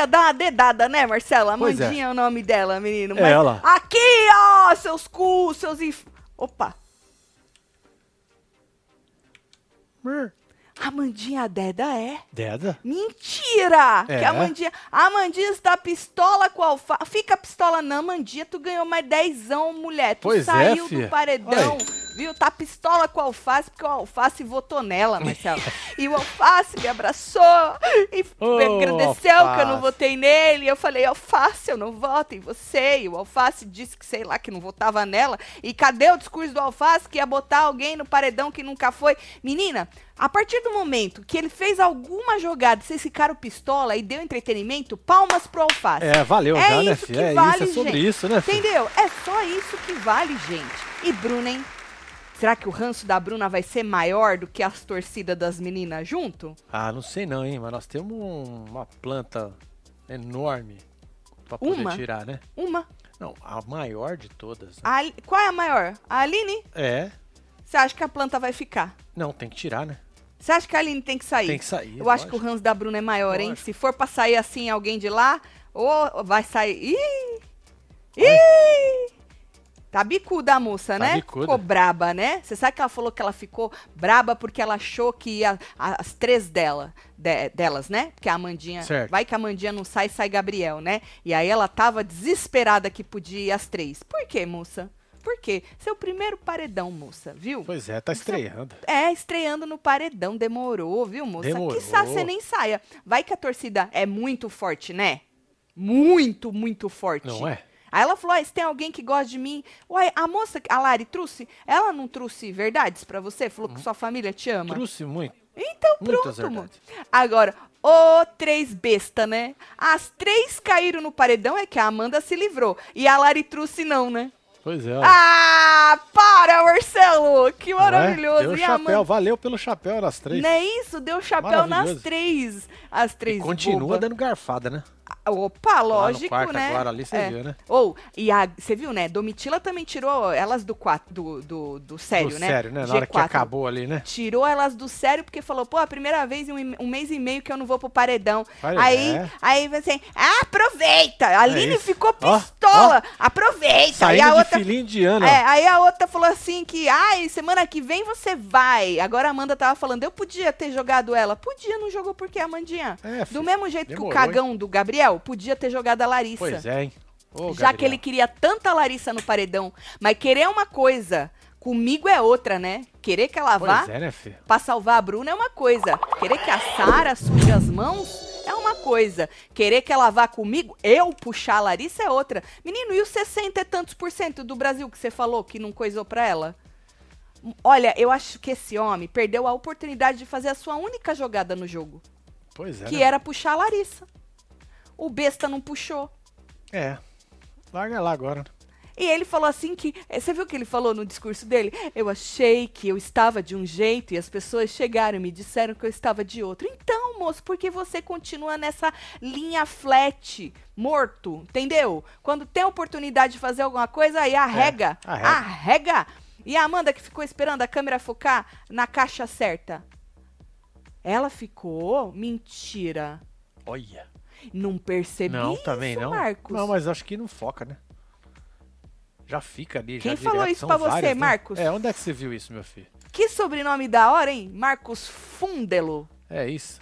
queria dar uma dedada, né, Marcela? É. Amandinha é. o nome dela, menino. É ela. Aqui, ó! Seus cu, seus inf... Opa! Amandinha Deda é? Deda? Mentira! É? Que a Amandinha, a Amandinha está pistola com a alface. Fica pistola não, Amandinha. Tu ganhou mais dezão, mulher. Tu Pois é, saiu fia. do paredão, viu? Tá pistola com a alface, porque o alface votou nela, Marcelo. e o alface me abraçou e Ô, agradeceu que eu não Alface. votei nele. Eu falei, alface, eu não voto em você. E o alface disse que, sei lá, que não votava nela. E cadê o discurso do alface que ia botar alguém no paredão que nunca foi? Menina, a partir do momento que ele fez alguma jogada, vocês ficaram pistola e deu entretenimento, palmas pro alface. É, valeu É já, né, isso filho? que É vale, isso, é sobre gente. isso, né, filho? Entendeu? É só isso que vale, gente. E Bruna, hein? Será que o ranço da Bruna vai ser maior do que as torcidas das meninas junto? Ah, não sei não, hein, mas nós temos um- uma planta enorme pra poder Uma? tirar, né? Uma. Não, a maior de todas. né? A Qual é a maior? A Aline? É. Você acha que a planta vai ficar? Não, tem que tirar, né? Você acha que a Aline tem que sair? Tem que sair. Eu acho que o lógico. ranço da Bruna é maior, hein? Lógico. Se for pra sair assim alguém de lá, ou vai sair. Ih! Ih! Tá bicuda a moça, Tá né? bicuda. Ficou braba, né? Você sabe que ela falou que ela ficou braba porque ela achou que ia as três dela, de- delas, né? Porque a Amandinha. Certo. Vai que a Amandinha não sai, sai Gabriel, né? E aí ela tava desesperada que podia ir as três. Por quê, moça? Por quê? Seu primeiro paredão, moça, viu? Pois é, tá estreando. É, estreando no paredão, demorou, viu, moça? Demorou. Que você nem saia. Vai que a torcida é muito forte, né? Muito, muito forte. Não é? Aí ela falou: ah, se tem alguém que gosta de mim. Ué, a moça, a Lari, trouxe. Ela não trouxe verdades pra você? Falou que sua família te ama? Trouxe muito. Então Muitas pronto, verdades. Agora, ô três besta, né? As três caíram no paredão, é que a Amanda se livrou. E a Lari trouxe não, né? Pois é. ó. Ah, para, Marcelo! Que é? maravilhoso. Deu E chapéu, Amanda- valeu pelo chapéu nas três. Não é isso? Deu chapéu nas três. As três. Continua boba. dando garfada, né? Opa, lógico, quarto né? agora ali, cê viu, né? Ou, e a, você viu, né? Domitila também tirou elas do quatro, do, do, do sério, Do né? Sério, né? Na hora que G4. acabou ali, né? Tirou elas do sério porque falou, pô, a primeira vez em um, um mês e meio que eu não vou pro paredão. Aí, é. aí você, ah, aproveita. A Aline isso. ficou pistola. Aproveita. Saindo e a outra, filhinho de ano. é, aí a outra falou assim que, ai, semana que vem você vai. Agora a Amanda tava falando, eu podia ter jogado ela. Podia, não jogou por quê, Amandinha? É, Do mesmo jeito que o demorou, cagão do Gabriel podia ter jogado a Larissa. Pois é, hein? Ô, Já que ele Gabriel. queria tanta Larissa no paredão, mas querer é uma coisa, comigo é outra, né? Querer que ela vá é, né, filho? pra salvar a Bruna é uma coisa. Querer que a Sara suje as mãos é uma coisa. Querer que ela vá comigo, eu puxar a Larissa é outra. Menino, e os 60 e tantos por cento do Brasil que você falou que não coisou pra ela? Olha, eu acho que esse homem perdeu a oportunidade de fazer a sua única jogada no jogo, Pois é. que né? era puxar a Larissa. O besta não puxou. É. Larga lá agora. E ele falou assim que. eh, Você viu o que ele falou no discurso dele? Eu achei que eu estava de um jeito e as pessoas chegaram e me disseram que eu estava de outro. Então, moço, por que você continua nessa linha flat, morto? Entendeu? Quando tem oportunidade de fazer alguma coisa, aí arrega. arrega. arrega. E a Amanda que ficou esperando a câmera focar na caixa certa. Ela ficou? Mentira. Olha. Não percebi Não, isso, também não. Marcos. Não, mas acho que não foca, né? Já fica ali. Quem já falou direto, isso são pra você, né? Marcos? É, onde é que você viu isso, meu filho? Que sobrenome da hora, hein? Marcos Fundelo. É isso.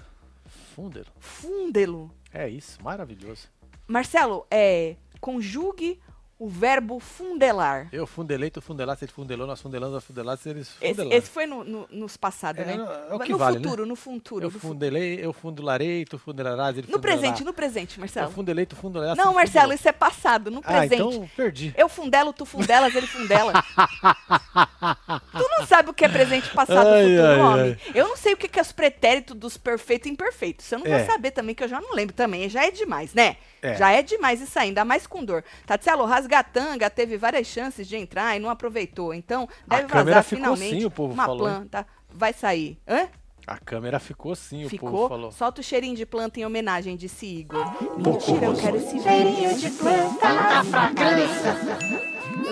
Fundelo. Fundelo. É isso, maravilhoso. Marcelo, é, conjugue o verbo fundelar. Eu fundelei, tu fundelaste, ele fundelou, nós fundelamos, nós fundelaste, eles Esse, fundelaram. esse foi no, no- nos passados, É, né? é o que no vale, futuro, no futuro. Eu fundelei, eu fundelarei, tu fundelarás, ele no fundelará. presente, no presente, Eu Marcelo. fundelei, tu fundelarás. Não, Marcelo, fundelou. isso é passado, no Ah, presente. então perdi. Eu fundelo, tu fundelas, ele fundela. tu não sabe o que é presente, passado Ai, futuro, ai, homem. Eu não sei o que que é os pretéritos dos perfeitos e imperfeitos. Você não vai É. saber também, que eu já não lembro também. Já é demais, né? É. Já é demais isso aí, ainda mais com dor. Tatielo, Rasgatanga teve várias chances de entrar e não aproveitou. Então, A deve câmera vazar ficou finalmente assim, o povo uma falou, hein? planta. Vai sair. Hã? A câmera ficou assim, o Ficou? povo falou. Solta o cheirinho de planta em homenagem, disse Igor. Mentira, eu quero esse cheirinho de planta. Eu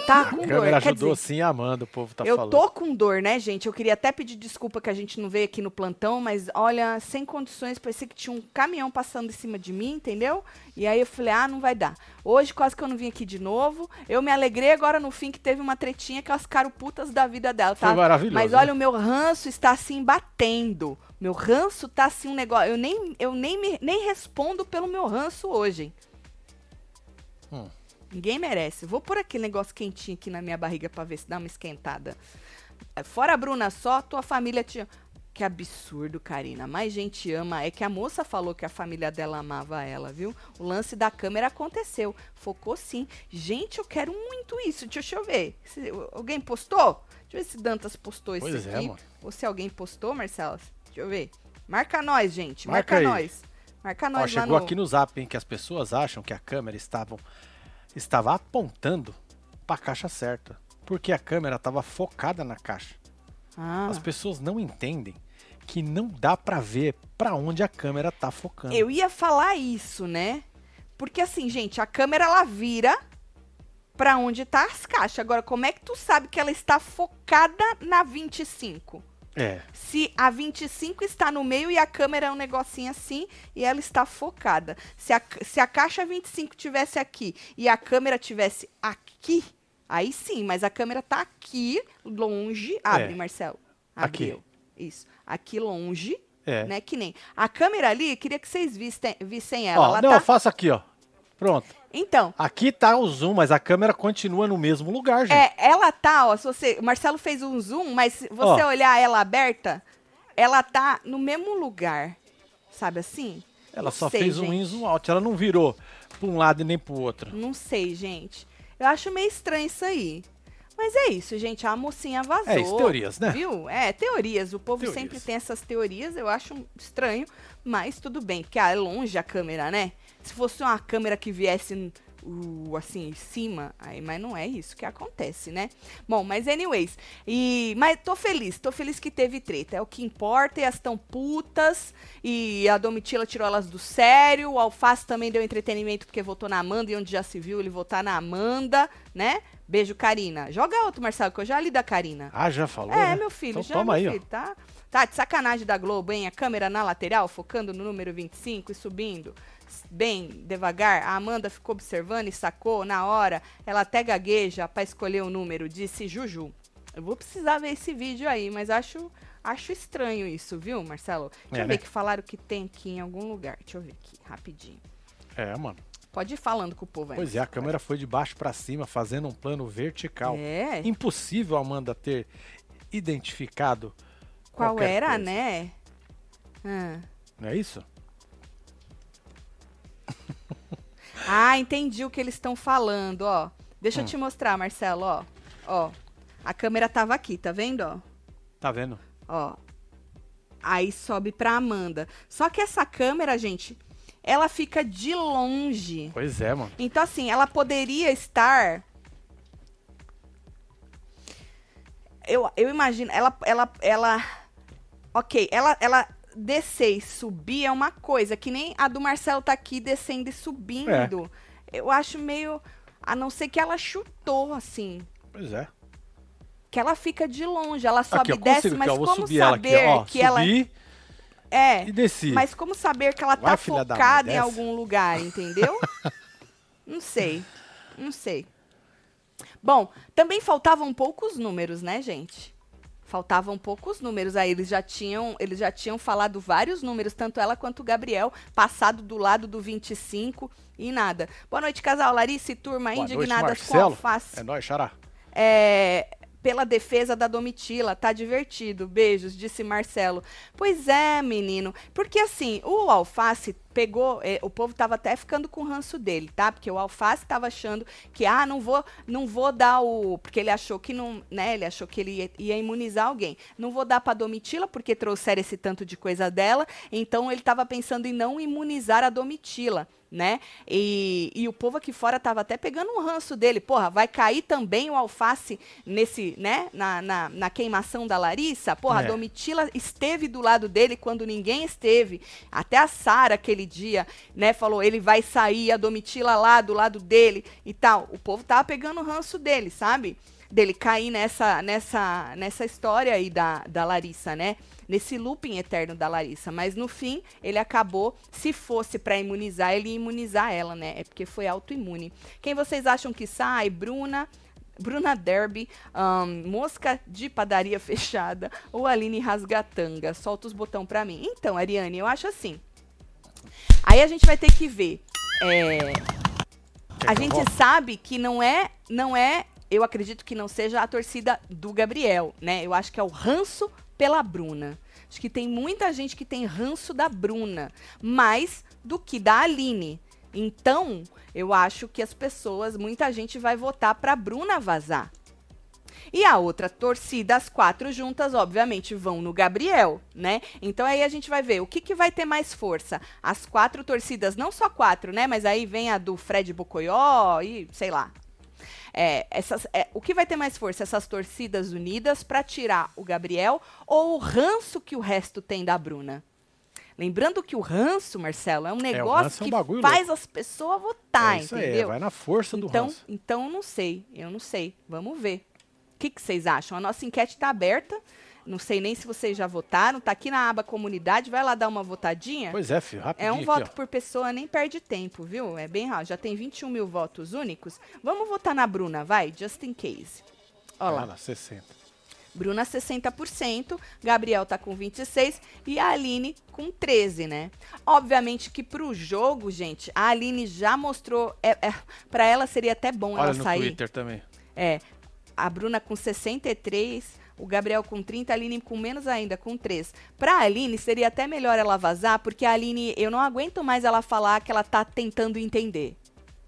tá A com dor. câmera Quer ajudou dizer, sim a Amanda, o povo tá eu falando. tô com dor, né, gente? Eu queria até pedir desculpa que a gente não veio aqui no plantão, mas olha, sem condições, parecia que tinha um caminhão passando em cima de mim, entendeu? E aí eu falei, ah, não vai dar. Hoje quase que eu não vim aqui de novo. Eu me alegrei agora no fim que teve uma tretinha que elas ficaram putas da vida dela, tá? Foi maravilhoso. Mas né? olha, o meu ranço está assim batendo. Meu ranço tá assim um negócio. Eu nem, eu nem, me- nem respondo pelo meu ranço hoje. Hum. Ninguém merece. Vou pôr aquele negócio quentinho aqui na minha barriga pra ver se dá uma esquentada. É, Fora a Bruna só, tua família te. Que absurdo, Karina. Mais gente ama. É que a moça falou que a família dela amava ela, viu? O lance da câmera aconteceu. Focou sim. Gente, eu quero muito isso. Deixa eu ver. Se- alguém postou? Deixa eu ver se Dantas postou isso Pois é, aqui. mano. Ou se alguém postou, Marcelo. Deixa eu ver. Marca nós, gente. Marca Marca, nós. Marca Ó, nós lá chegou no... aqui no zap, hein, que as pessoas acham que a câmera estavam, estava apontando pra caixa certa. Porque a câmera estava focada na caixa. Ah. As pessoas não entendem que não dá pra ver pra onde a câmera tá focando. Eu ia falar isso, né? Porque assim, gente, a câmera ela vira pra onde tá as caixas. Agora, como é que tu sabe que ela está focada na 25? É, Se a 25 está no meio e a câmera é um negocinho assim e ela está focada. Se a, se a caixa 25 tivesse aqui e a câmera tivesse aqui, aí sim, mas a câmera tá aqui, longe. Abre, É. Marcelo. Aqui. Abriu. Isso. Aqui longe, é. né? Que nem. A câmera ali, queria que vocês vissem, vissem ela. Ó, ela não, tá... eu faço aqui, ó. Pronto. Então, Aqui tá o zoom, mas a câmera continua no mesmo lugar, gente. é, ela tá, ó, se você, o Marcelo fez um zoom, mas se você Ó. olhar ela aberta, ela tá no mesmo lugar. Sabe assim? Ela Não só sei, fez um in zoom out, ela não virou pra um lado e nem pro outro. Não sei, gente. Eu acho meio estranho isso aí. Mas é isso, gente. A mocinha vazou. É isso, teorias, né? Viu? É, teorias. O povo Teorias. sempre tem essas teorias. Eu acho estranho, mas tudo bem. Porque ah, é longe a câmera, né? Se fosse uma câmera que viesse uh, assim, em cima, aí, mas não é isso que acontece, né? Bom, mas anyways. E, mas tô feliz. Tô feliz que teve treta. É o que importa. E elas tão putas. E a Domitila tirou elas do sério. O Alface também deu entretenimento porque votou na Amanda. E onde já se viu ele votar na Amanda, né? Beijo, Karina. Joga outro, Marcelo, que eu já li da Karina. Ah, já falou? É, né? meu filho, Então já, toma meu aí, filho, tá? Tá, de sacanagem da Globo, hein? A câmera na lateral, focando no número 25 e subindo bem devagar. A Amanda ficou observando e sacou na hora. Ela até gagueja pra escolher o número, disse Juju. Eu vou precisar ver esse vídeo aí, mas acho, acho estranho isso, viu, Marcelo? Deixa É, eu ver né? que falaram que tem aqui em algum lugar. Deixa eu ver aqui, rapidinho. É, mano. Pode ir falando com o povo aí. Pois é, a câmera foi de baixo pra cima, fazendo um plano vertical. É, Impossível a Amanda ter identificado qual era, coisa. né? Ah. Não é isso? Ah, entendi o que eles estão falando, ó. Deixa Hum. eu te mostrar, Marcelo, ó. Ó. A câmera tava aqui, tá vendo, ó? Tá vendo? Ó. Aí sobe pra Amanda. Só que essa câmera, gente, ela fica de longe. Pois é, mano. Então, assim, ela poderia estar. Eu, eu imagino, ela, ela, ela. Ok, ela, ela descer e subir é uma coisa, que nem a do Marcelo tá aqui descendo e subindo. Eu acho meio. A não ser que ela chutou, assim. Pois é. Que ela fica de longe, ela sobe Aqui, e desce, mas aqui, como subir ela saber aqui, ó. que ela. Subi É. e desci. Mas como saber que ela tá Vai, mãe, focada em algum lugar, entendeu? não sei. Não sei. Bom, também faltavam poucos números, né, gente? Faltavam poucos números aí, eles já tinham, eles já tinham falado vários números, tanto ela quanto o Gabriel, passado do lado do 25 e nada. Boa noite, casal Larissa e turma, Boa noite, indignadas com Marcelo. alface É nóis, Xará. é, pela defesa da Domitila. Tá divertido. Beijos, disse Marcelo. Pois é, menino. Porque assim, o Alface pegou. é, o povo tava até ficando com ranço dele, tá? Porque o Alface tava achando que, ah, não vou, não vou dar o. Porque ele achou que não. né? Ele achou que ele ia, ia imunizar alguém. Não vou dar pra Domitila, porque trouxeram esse tanto de coisa dela. Então ele tava pensando em não imunizar a Domitila. Né? E, e o povo aqui fora tava até pegando um ranço dele. Porra, vai cair também o alface nesse, né? Na, na, na queimação da Larissa? Porra, É. a Domitila esteve do lado dele quando ninguém esteve. Até a Sara, aquele dia, né? Falou, ele vai sair, a Domitila lá do lado dele e tal. O povo tava pegando o ranço dele, sabe? Dele cair nessa, nessa, nessa história aí da, da Larissa, né? Nesse looping eterno da Larissa. Mas no fim, ele acabou, se fosse pra imunizar, ele ia imunizar ela, né? É porque foi autoimune. Quem vocês acham que sai? Bruna. Bruna Derby, ahn, Mosca de Padaria Fechada ou Aline Rasgatanga? Solta os botão pra mim. Então, Ariane, eu acho assim. Aí a gente vai ter que ver. É, a gente sabe que não é, não é, eu acredito que não seja a torcida do Gabriel, né? Eu acho que é o ranço pela Bruna. Acho que tem muita gente que tem ranço da Bruna, mais do que da Aline. Então, eu acho que as pessoas, muita gente vai votar pra Bruna vazar. E a outra torcida, as quatro juntas, obviamente, vão no Gabriel, né? Então aí a gente vai ver o que, que vai ter mais força. As quatro torcidas, não só quatro, né? Mas aí vem a do Fred Bocoió e sei lá. É, essas, é, o que vai ter mais força? Essas torcidas unidas para tirar o Gabriel ou o ranço que o resto tem da Bruna? Lembrando que o ranço, Marcelo, é um negócio é um que bagulho faz as pessoas votar, é isso aí, entendeu? vai na força do Então, ranço. então não sei, eu não sei. Vamos ver. O que, que vocês acham? A nossa enquete está aberta. Não sei nem se vocês já votaram. Tá aqui na aba comunidade. Vai lá dar uma votadinha. Pois é, filho, rapidinho É um aqui, voto ó. por pessoa, nem perde tempo, viu? É bem rápido. Já tem 21 mil votos únicos. Vamos votar na Bruna, vai, just in case. Olha lá. Vai lá, 60. Bruna 60%, Gabriel tá com 26 e a Aline com 13, né? Obviamente que pro jogo, gente, a Aline já mostrou, é, é, para ela seria até bom Olha ela no sair. Twitter também. É, a Bruna com 63, o Gabriel com 30, a Aline com menos ainda, com 3. Pra Aline, seria até melhor ela vazar, porque a Aline, eu não aguento mais ela falar que ela tá tentando entender.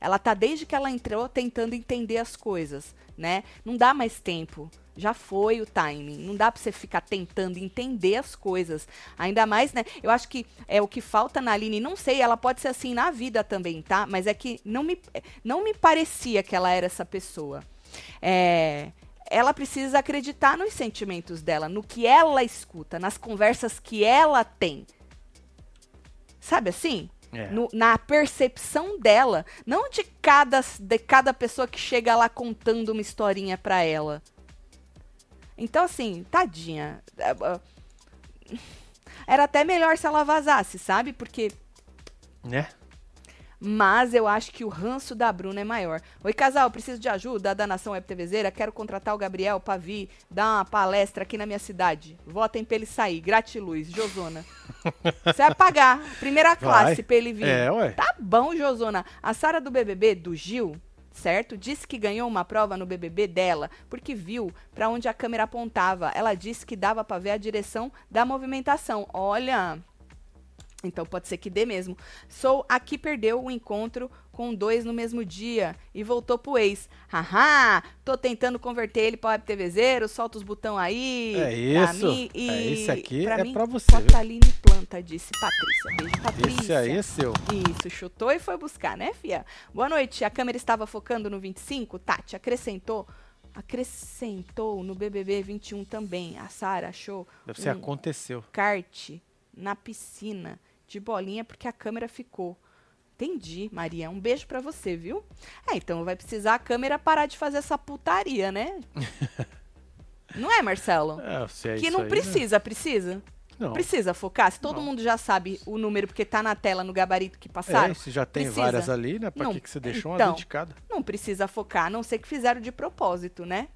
Ela tá desde que ela entrou tentando entender as coisas, né? Não dá mais tempo. Já foi o timing. Não dá pra você ficar tentando entender as coisas. Ainda mais, né? Eu acho que é o que falta na Aline. Não sei, ela pode ser assim na vida também, tá? Mas é que não me, não me parecia que ela era essa pessoa. É, ela precisa acreditar nos sentimentos dela, no que ela escuta, nas conversas que ela tem. Sabe assim? É. No- na percepção dela, não de cada, de cada pessoa que chega lá contando uma historinha pra ela. Então, assim, tadinha. É, é, Era até melhor se ela vazasse, sabe? Porque Né? Mas eu acho que o ranço da Bruna é maior. Oi, casal, preciso de ajuda da Nação Web TVzeira. Quero contratar o Gabriel pra vir dar uma palestra aqui na minha cidade. Votem pra ele sair. Gratiluz, Josona. Você vai pagar. Primeira classe Vai. pra ele vir. É, ué. Tá bom, Josona. A Sara do BBB, do Gil, certo? Disse que ganhou uma prova no BBB dela porque viu pra onde a câmera apontava. Ela disse que dava pra ver a direção da movimentação. Olha. Então pode ser que dê mesmo. Sou a que perdeu o encontro com dois no mesmo dia e voltou pro ex. Haha, tô tentando converter ele pra WebTVzeiro, solta os botão aí. É pra isso. mim e É, esse aqui é mim, pra você? Cotaline Planta, disse Patrícia. Beijo, Patrícia. Esse aí é seu. Isso, chutou e foi buscar, né, Fia? Boa noite. A câmera estava focando no 25? Tati, acrescentou. Acrescentou no BBB 21 também. A Sara achou Deve ser um aconteceu. kart na piscina de bolinha porque a câmera ficou. Entendi, Maria. Um beijo pra você, viu? É, então vai precisar a câmera parar de fazer essa putaria, né? não é, Marcelo? É, se é que não aí, né? precisa, precisa? Não. Precisa focar? Se todo Não. mundo já sabe o número porque tá na tela, no gabarito que passaram, É, se já tem Precisa. várias ali, né? Pra Não, que, que você deixou então. uma de cada? não precisa focar, a não ser que fizeram de propósito, né?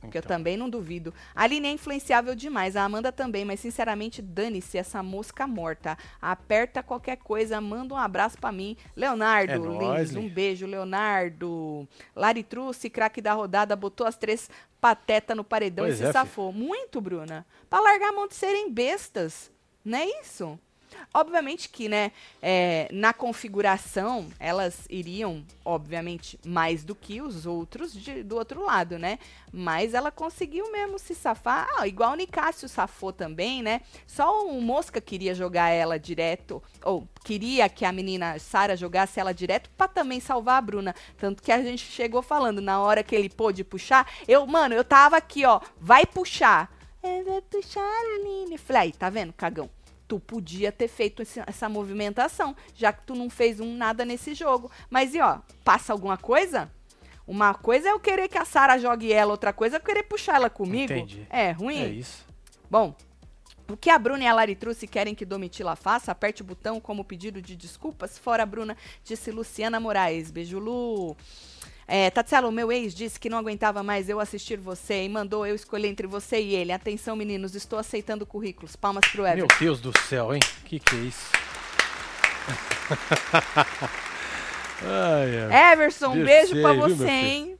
Que eu Então. também não duvido. A Aline é influenciável demais, a Amanda também, mas sinceramente, dane-se essa mosca morta. Aperta qualquer coisa, manda um abraço pra mim. Leonardo, É nóis, um beijo, Leonardo. Lari Truce, craque da rodada, botou as três pateta no paredão Pois e é, se fi. safou. Muito, Bruna. Pra largar a mão de serem bestas. Não é isso? Obviamente que, né, é, na configuração, elas iriam, obviamente, mais do que os outros de, do outro lado, né? Mas ela conseguiu mesmo se safar. Ah, igual o Nicásio safou também, né? Só o Mosca queria jogar ela direto, ou queria que a menina Sara jogasse ela direto para também salvar a Bruna. Tanto que a gente chegou falando, na hora que ele pôde puxar, eu, mano, eu tava aqui, ó, vai puxar. É, vai puxar, Aline. Falei, aí, tá vendo, cagão? Tu podia ter feito esse, essa movimentação, já que tu não fez um nada nesse jogo. Mas e ó, passa alguma coisa? Uma coisa é eu querer que a Sara jogue ela, outra coisa é eu querer puxar ela comigo. Entendi. É ruim? É isso. Bom, o que a Bruna e a Laritruce querem que Domitila faça, aperte o botão como pedido de desculpas. Fora a Bruna, disse Luciana Moraes. Beijo, Lu. É, Tatselo, meu ex disse que não aguentava mais eu assistir você e mandou eu escolher entre você e ele. Atenção, meninos, estou aceitando currículos. Palmas pro Everton. Meu Deus do céu, hein? Que que é isso? ai, ai. Everson, um beijo meu você, hein?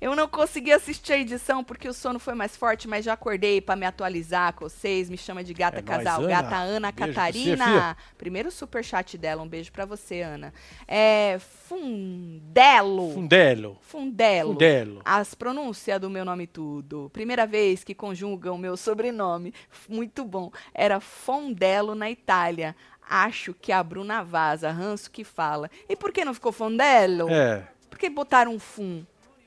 Eu não consegui assistir a edição porque o sono foi mais forte, mas já acordei pra me atualizar com vocês. Me chama de gata É nóis, casal. Ana. Gata Ana Beijo você, Catarina. fia. Primeiro super chat dela. Um beijo pra você, Ana. É. Fundelo. Fundelo. Fundelo. Fundelo. As pronúncias do meu nome tudo. Primeira vez que conjugam meu sobrenome. Muito bom. Era Fondelo na Itália. Acho que a Bruna vaza, ranço que fala. E por que não ficou Fondello? É. Por que botaram um fum?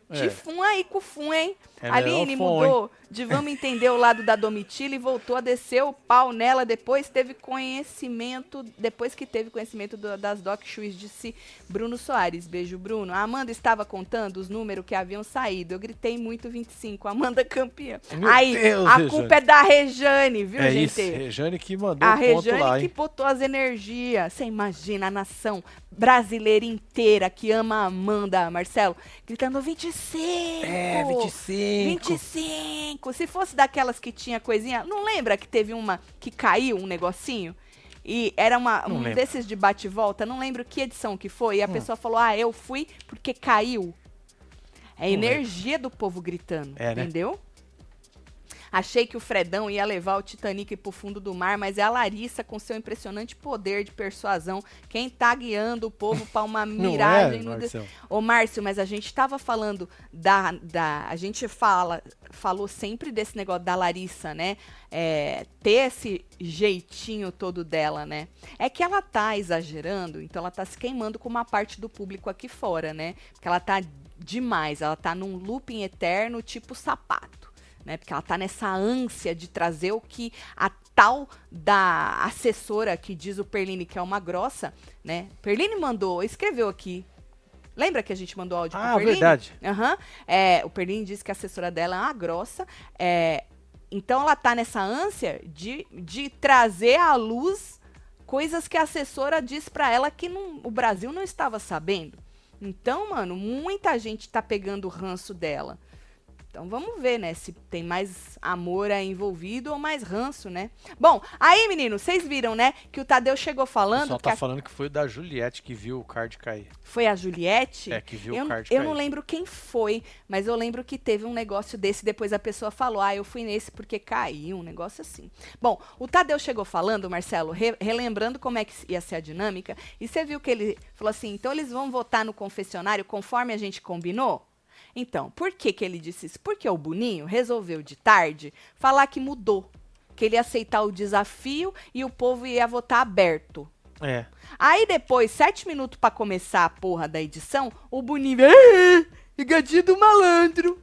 É. De fum aí com fum, hein? É Aline mudou de vamos entender o lado da Domitila e voltou a descer o pau nela. Depois teve conhecimento, depois que teve conhecimento do- das doc shoes, disse Bruno Soares. Beijo, Bruno. A Amanda estava contando os números que haviam saído. Eu gritei muito 25. Amanda campeã. Meu aí, Deus, a Rejane. culpa é da Rejane, viu, É gente? isso. Rejane que mandou A Rejane lá, que hein? botou as energias. Você imagina a nação brasileira inteira que ama a Amanda, Marcelo, gritando 25! É, 25. 25! Se fosse daquelas que tinha coisinha. Não lembra que teve uma que caiu um negocinho? E era uma, Não um lembro. desses de bate e volta, não lembro que edição que foi. E a Hum. pessoa falou: Ah, eu fui porque caiu. É a energia do povo gritando. É, né? Achei que o Fredão ia levar o Titanic pro fundo do mar, mas é a Larissa com seu impressionante poder de persuasão quem tá guiando o povo pra uma Não miragem é, no Marcelo? Ô, Márcio, mas a gente tava falando da, da. A gente fala, falou sempre desse negócio da Larissa, né? É, ter esse jeitinho todo dela, né? É que ela tá exagerando, então ela tá se queimando com uma parte do público aqui fora, né? Porque ela tá demais, ela tá num looping eterno tipo sapato. Né? Porque ela tá nessa ânsia de trazer o que a tal da assessora que diz o Perline que é uma grossa, né? Perline mandou, escreveu aqui. Lembra que a gente mandou áudio Ah, pro Perline? verdade. Aham. É, o Perline disse que a assessora dela é uma grossa. É, então ela tá nessa ânsia de, de trazer à luz coisas que a assessora disse pra ela que não- o Brasil não estava sabendo. Então, mano, muita gente tá pegando o ranço dela. Então vamos ver, né, se tem mais amor aí envolvido ou mais ranço, né? Bom, aí, menino, vocês viram, né, que o Tadeu chegou falando que tá a- falando que foi o da Juliette que viu o card cair. foi a Juliette. É, que viu eu, o card eu cair. não lembro quem foi, mas eu lembro que teve um negócio desse. Depois a pessoa falou: Ah, eu fui nesse porque caiu, um negócio assim. Bom, o Tadeu chegou falando, Marcelo, re- relembrando como é que ia ser a dinâmica. E você viu que ele falou assim: então eles vão votar no confessionário conforme a gente combinou? Então, por que, que ele disse isso? Porque o Boninho resolveu de tarde falar que mudou. Que ele ia aceitar o desafio e o povo ia votar aberto. É. Aí depois, sete minutos pra começar a porra da edição, o Boninho "Ah, pegadinha do malandro.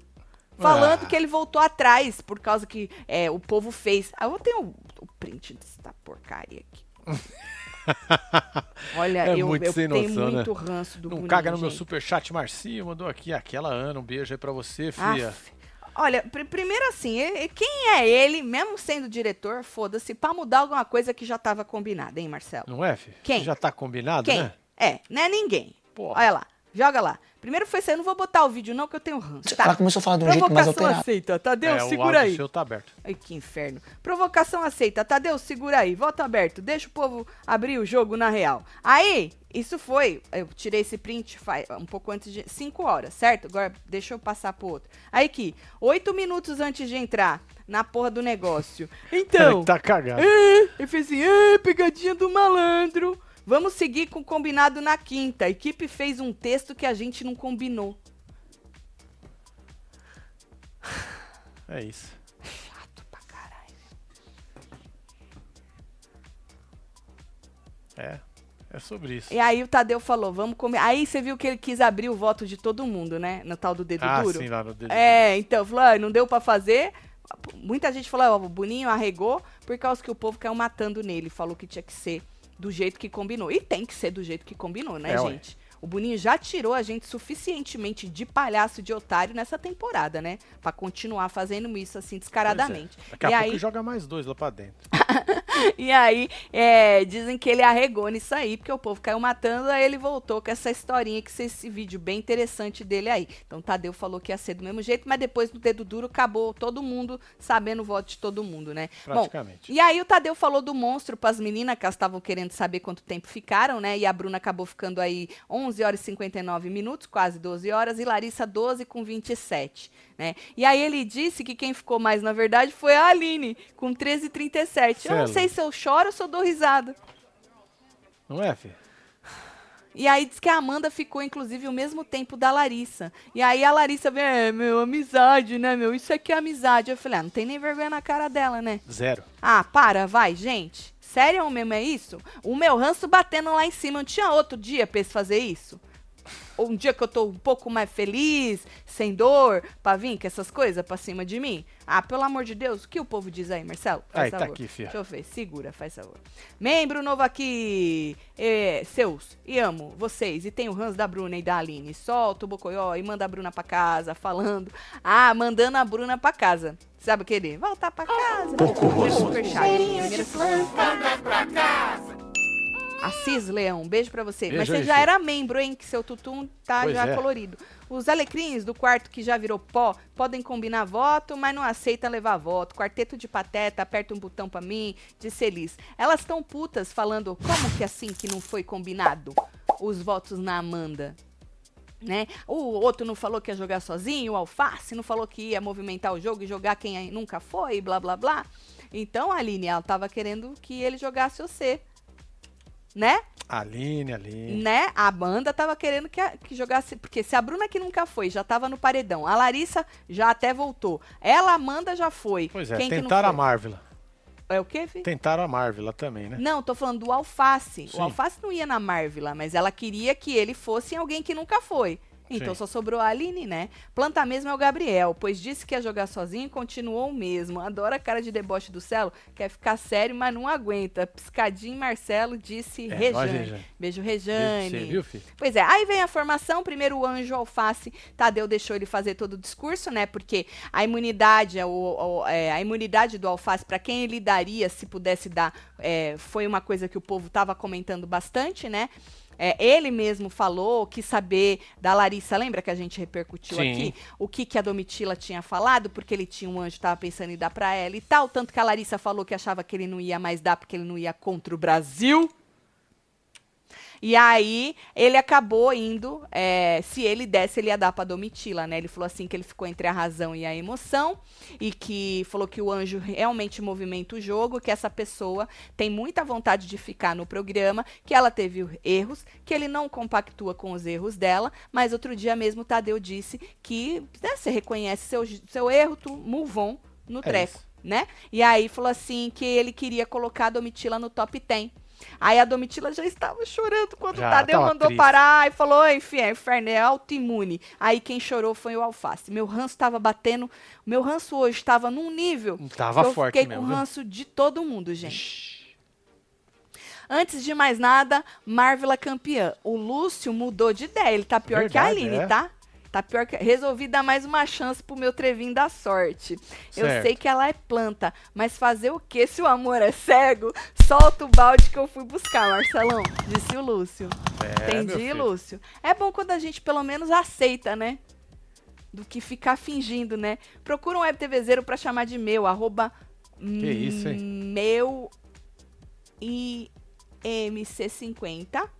Falando Ah. que ele voltou atrás, por causa que é, o povo fez. Ah, eu tenho o, o print dessa porcaria aqui. Olha, É eu, muito eu sem tenho noção, né? muito ranço do Não Boninho, caga no meu gente. superchat, Marcinho mandou aqui. Aquela Ana, um beijo aí pra você, filha. Aff. Olha, pr- primeiro assim, quem é ele, mesmo sendo diretor, foda-se, pra mudar alguma coisa que já tava combinada, hein, Marcelo? Não é, filho? Quem? Já tá combinado, Quem? né? É, não é ninguém. Porra. Olha lá, joga lá. Primeiro foi isso, eu não vou botar o vídeo não, que eu tenho ranço. Tá. Ela começou a falar de um jeito mais Provocação alterado. aceita, Tadeu, é, o segura áudio aí. seu tá aberto. Ai, que inferno. Provocação aceita. Tadeu, segura aí. Voto aberto. Deixa o povo abrir o jogo na real. Aí, isso foi. Eu tirei esse print faz, um pouco antes de. 5 horas, certo? Agora, deixa eu passar pro outro. Aí aqui, 8 minutos antes de entrar na porra do negócio. Então. tá cagado. É, ele fez assim, é, pegadinha do malandro. Vamos seguir com o combinado na quinta. A equipe fez um texto que a gente não combinou. É isso. Chato pra caralho. É. É sobre isso. E aí o Tadeu falou, vamos comer. Aí você viu que ele quis abrir o voto de todo mundo, né? No tal do dedo ah, duro. sim, lá no dedo. É, então, falou, ah, não deu pra fazer. Muita gente falou, ó, o Boninho arregou por causa que o povo caiu matando nele. Falou que tinha que ser do jeito que combinou. E tem que ser do jeito que combinou, né, É, gente? O Boninho já tirou a gente suficientemente de palhaço de otário nessa temporada, né? Pra continuar fazendo isso assim Pois é. descaradamente. Daqui a E pouco aí- joga mais dois lá pra dentro. E aí, é, dizem que ele arregou nisso aí, porque o povo caiu matando, aí ele voltou com essa historinha, que esse vídeo bem interessante dele aí. Então, Tadeu falou que ia ser do mesmo jeito, mas depois do dedo duro acabou todo mundo sabendo o voto de todo mundo, né? Bom, Praticamente. e aí o Tadeu falou do monstro pras meninas, que elas estavam querendo saber quanto tempo ficaram, né? E a Bruna acabou ficando aí 11 horas e 59 minutos, quase 12 horas, e Larissa 12 com 27, né? E aí ele disse que quem ficou mais, na verdade, foi a Aline, com 13,37. Eu não Celo. sei se eu choro ou se eu dou risada. Não é, filho? E aí diz que a Amanda ficou, inclusive, o mesmo tempo da Larissa. E aí a Larissa vem, é, meu, amizade, né, meu? Isso aqui é amizade. Eu falei, ah, não tem nem vergonha na cara dela, né? Zero. Ah, para, vai, gente. Sério mesmo é isso? O meu ranço batendo lá em cima. Não tinha outro dia pra eles fazer isso? Ou um dia que eu tô um pouco mais feliz, sem dor, pra vir com essas coisas pra cima de mim? Ah, pelo amor de Deus, o que o povo diz aí, Marcelo? Faz Aí, tá favor. aqui, fia. Deixa eu ver, segura, faz favor. Membro novo aqui, é, seus, e amo vocês. E tem o ranço da Bruna e da Aline. Solta o Bocoió e manda a Bruna pra casa, falando. Ah, mandando a Bruna pra casa. Sabe o que ele? Voltar pra casa. Primeiro superchat. Primeiro Assis Leão, um beijo pra você. Beijo Mas você já era membro, hein? Que seu tutum tá Pois já é. colorido. Os alecrins do quarto que já virou pó podem combinar voto, mas não aceitam levar voto. Quarteto de pateta, aperta um botão pra mim, disse Elis. Elas estão putas falando como que assim que não foi combinado os votos na Amanda. Né? O outro não falou que ia jogar sozinho, o Alface não falou que ia movimentar o jogo e jogar quem nunca foi, blá blá blá. Então, Aline, ela tava querendo que ele jogasse você. Né? Aline, Aline. Né? A banda tava querendo que, a- que jogasse. Porque se a Bruna que nunca foi já tava no paredão, a Larissa já até voltou. Ela, a Amanda, já foi. Pois é, Quem tentaram a foi? Marvila. É o quê, filho? Tentaram a Marvila também, né? Não, tô falando do Alface. Sim. O Alface não ia na Marvila, mas ela queria que ele fosse alguém que nunca foi. Então Sim. só sobrou a Aline, né? Planta mesmo é o Gabriel, pois disse que ia jogar sozinho e continuou o mesmo. Adora a cara de deboche do Celo, quer ficar sério, mas não aguenta. Piscadinho Marcelo disse É, Rejane. Beijo, Rejane. Você viu, filho? Pois é, aí vem a formação, primeiro o anjo alface, Tadeu deixou ele fazer todo o discurso, né? Porque a imunidade, o, o- é, a imunidade do alface, para quem ele daria, se pudesse dar, é, foi uma coisa que o povo tava comentando bastante, né? É, ele mesmo falou, quis saber da Larissa, lembra que a gente repercutiu Sim. aqui? O que, que a Domitila tinha falado, porque ele tinha um anjo, tava pensando em dar pra ela e tal. Tanto que a Larissa falou que achava que ele não ia mais dar, porque ele não ia contra o Brasil. E aí, ele acabou indo, é, se ele desse, ele ia dar pra Domitila, né? Ele falou assim que ele ficou entre a razão e a emoção, e que falou que o anjo realmente movimenta o jogo, que essa pessoa tem muita vontade de ficar no programa, que ela teve erros, que ele não compactua com os erros dela, mas outro dia mesmo o Tadeu disse que né, você reconhece seu, seu erro, tu move on no É treco, isso. né? E aí falou assim que ele queria colocar a Domitila no top 10. Aí a Domitila já estava chorando quando Já o Tadeu mandou triste. parar e falou: enfim, é inferno, é autoimune. Aí quem chorou foi o Alface. Meu ranço estava batendo. Meu ranço hoje estava num nível. Tava que eu forte fiquei mesmo, com viu? ranço de todo mundo, gente. Antes de mais nada, Marvela campeã. O Lúcio mudou de ideia. Ele tá pior que a Verdade, Aline, é. tá? Tá pior que. Resolvi dar mais uma chance pro meu trevinho da sorte. Eu Certo. sei que ela é planta, mas fazer o que se o amor é cego? Solta o balde que eu fui buscar, Marcelão. Disse o Lúcio. É, Entendi. Lúcio. É bom quando a gente pelo menos aceita, né? Do que ficar fingindo, né? Procura um web TVzeiro pra chamar de meu, arroba isso, hein? meu IMC50.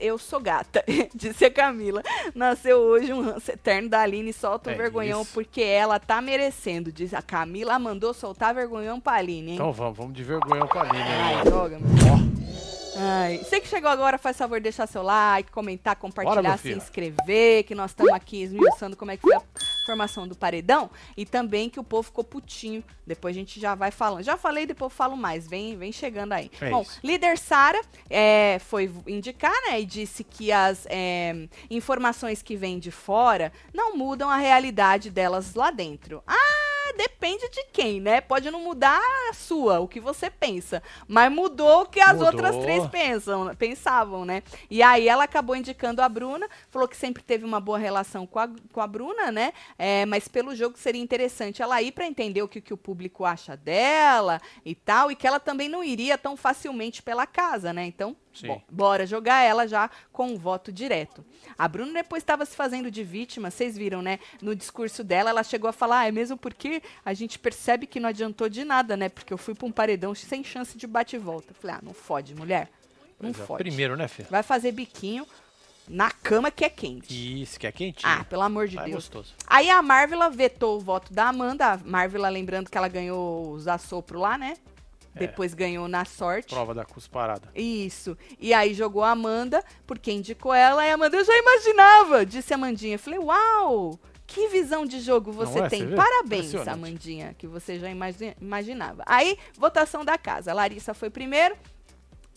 Eu sou gata, disse a Camila. Nasceu hoje um ranço eterno da Aline, solta o É vergonhão isso. porque ela tá merecendo. Diz a Camila mandou soltar vergonhão pra Aline, hein? Então vamos, vamos de vergonha pra Aline Ai, aí. droga, meu. Ó, Ai, você que chegou agora, faz favor de deixar seu like, comentar, Bora, compartilhar, meu se inscrever, que nós estamos aqui esmiuçando como é que foi a formação do paredão e também que o povo ficou putinho. Depois a gente já vai falando. Já falei, depois eu falo mais. Vem, vem chegando aí. É Bom, isso. líder Sara é, foi indicar, né, e disse que as é, informações que vêm de fora não mudam a realidade delas lá dentro. Ah, depende de quem, né? Pode não mudar a sua, o que você pensa, mas mudou o que as Mudou. outras três pensam, pensavam, né? E aí ela acabou indicando a Bruna, falou que sempre teve uma boa relação com a, com a Bruna, né? É, mas pelo jogo seria interessante ela ir para entender o que, que o público acha dela e tal, e que ela também não iria tão facilmente pela casa, né? Então, Sim. bom, bora jogar ela já com um voto direto. A Bruna depois estava se fazendo de vítima, vocês viram, né? No discurso dela, ela chegou a falar: ah, é mesmo porque a gente percebe que não adiantou de nada, né? Porque eu fui para um paredão sem chance de bate e volta. Falei: ah, não fode, mulher. Não pois é, fode. Primeiro, né, filho? Vai fazer biquinho na cama que é quente. Isso, que é quentinho. Ah, pelo amor de Ah, é Deus. gostoso. Aí a Marvela vetou o voto da Amanda. A Marvela, lembrando que ela ganhou os assopro lá, né? É. Depois ganhou na sorte. Prova da cusparada. Isso. E aí jogou a Amanda, porque indicou ela, e a Amanda, eu já imaginava, disse a Amandinha. Falei, uau! Que visão de jogo você é? tem. Você? Parabéns. Amandinha, que você já imagi- imaginava. Aí, votação da casa. A Larissa foi primeiro.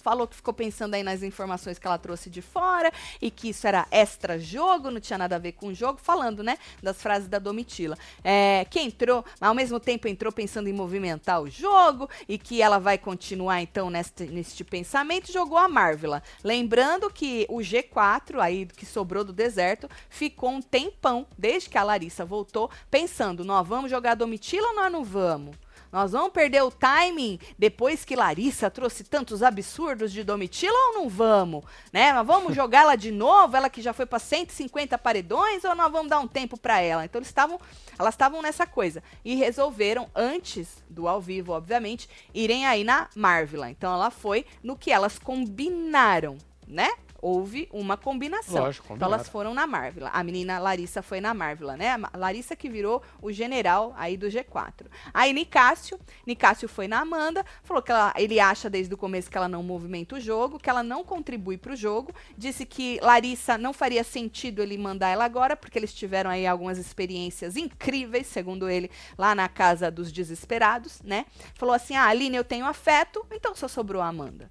Falou que ficou pensando aí nas informações que ela trouxe de fora e que isso era extra jogo, não tinha nada a ver com o jogo, falando, né, das frases da Domitila. É, que entrou, mas ao mesmo tempo entrou pensando em movimentar o jogo e que ela vai continuar então neste, neste pensamento, jogou a Marvela. Lembrando que o G4 aí que sobrou do deserto ficou um tempão, desde que a Larissa voltou, pensando, nós vamos jogar a Domitila ou nós não vamos? Nós vamos perder o timing depois que Larissa trouxe tantos absurdos de Domitila ou não vamos? Né? Nós vamos jogar ela de novo, ela que já foi para 150 paredões, ou nós vamos dar um tempo para ela? Então eles estavam, elas estavam nessa coisa e resolveram antes do ao vivo, obviamente, irem aí na Marvela. Então ela foi no que elas combinaram, né? Houve uma combinação. Lógico, então elas foram na Marvela. A menina Larissa foi na Marvela, né? A Larissa que virou o general aí do G4. Aí Nicásio, Nicásio foi na Amanda, falou que ela- ele acha desde o começo que ela não movimenta o jogo, que ela não contribui pro jogo, disse que Larissa não faria sentido ele mandar ela agora, porque eles tiveram aí algumas experiências incríveis, segundo ele, lá na casa dos desesperados, né? Falou assim: "Ah, Aline, eu tenho afeto, então só sobrou a Amanda".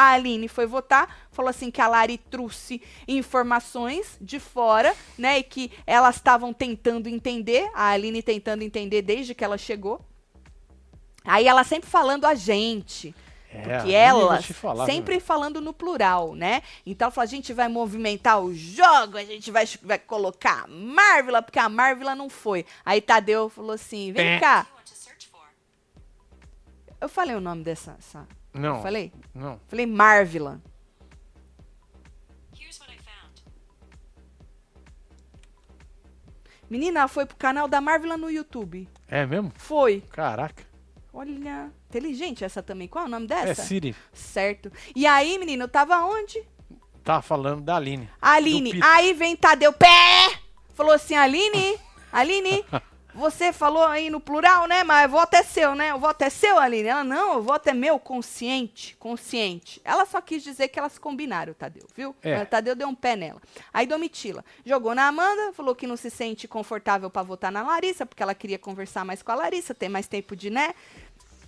A Aline foi votar, falou assim que a Lari trouxe informações de fora, né? E que elas estavam tentando entender, a Aline tentando entender desde que ela chegou. Aí ela sempre falando a gente. É, Porque vou elas, falar, viu, sempre falando no plural, né? Então ela falou, a gente vai movimentar o jogo, a gente vai, vai colocar a Marvela, porque a Marvela não foi. Aí Tadeu falou assim, vem É. cá. Eu falei o nome dessa... essa- Não, Falei? não. Falei Marvela. Here's what I found. Menina, foi pro canal da Marvela no YouTube. É mesmo? Foi. Caraca. Olha, inteligente essa também. Qual é o nome É dessa? Siri. certo. E aí, menina, eu tava onde? Tá falando da Aline. Aline. Aí vem Tadeu Pé! Falou assim, Aline, Aline, você falou aí no plural, né? Mas o voto é seu, né? O voto é seu, Aline. Ela, não, o voto é meu, consciente, consciente. Ela só quis dizer que elas combinaram, Tadeu, viu? É. Tadeu deu um pé nela. Aí Domitila jogou na Amanda, falou que não se sente confortável pra votar na Larissa, porque ela queria conversar mais com a Larissa, ter mais tempo de, né?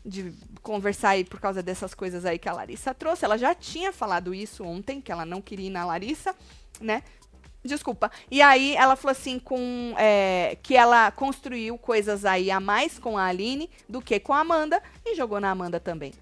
de conversar aí por causa dessas coisas aí que a Larissa trouxe. Ela já tinha falado isso ontem, que ela não queria ir na Larissa, né? Desculpa. E aí ela falou assim com é, que ela construiu coisas aí a mais com a Aline do que com a Amanda e jogou na Amanda também.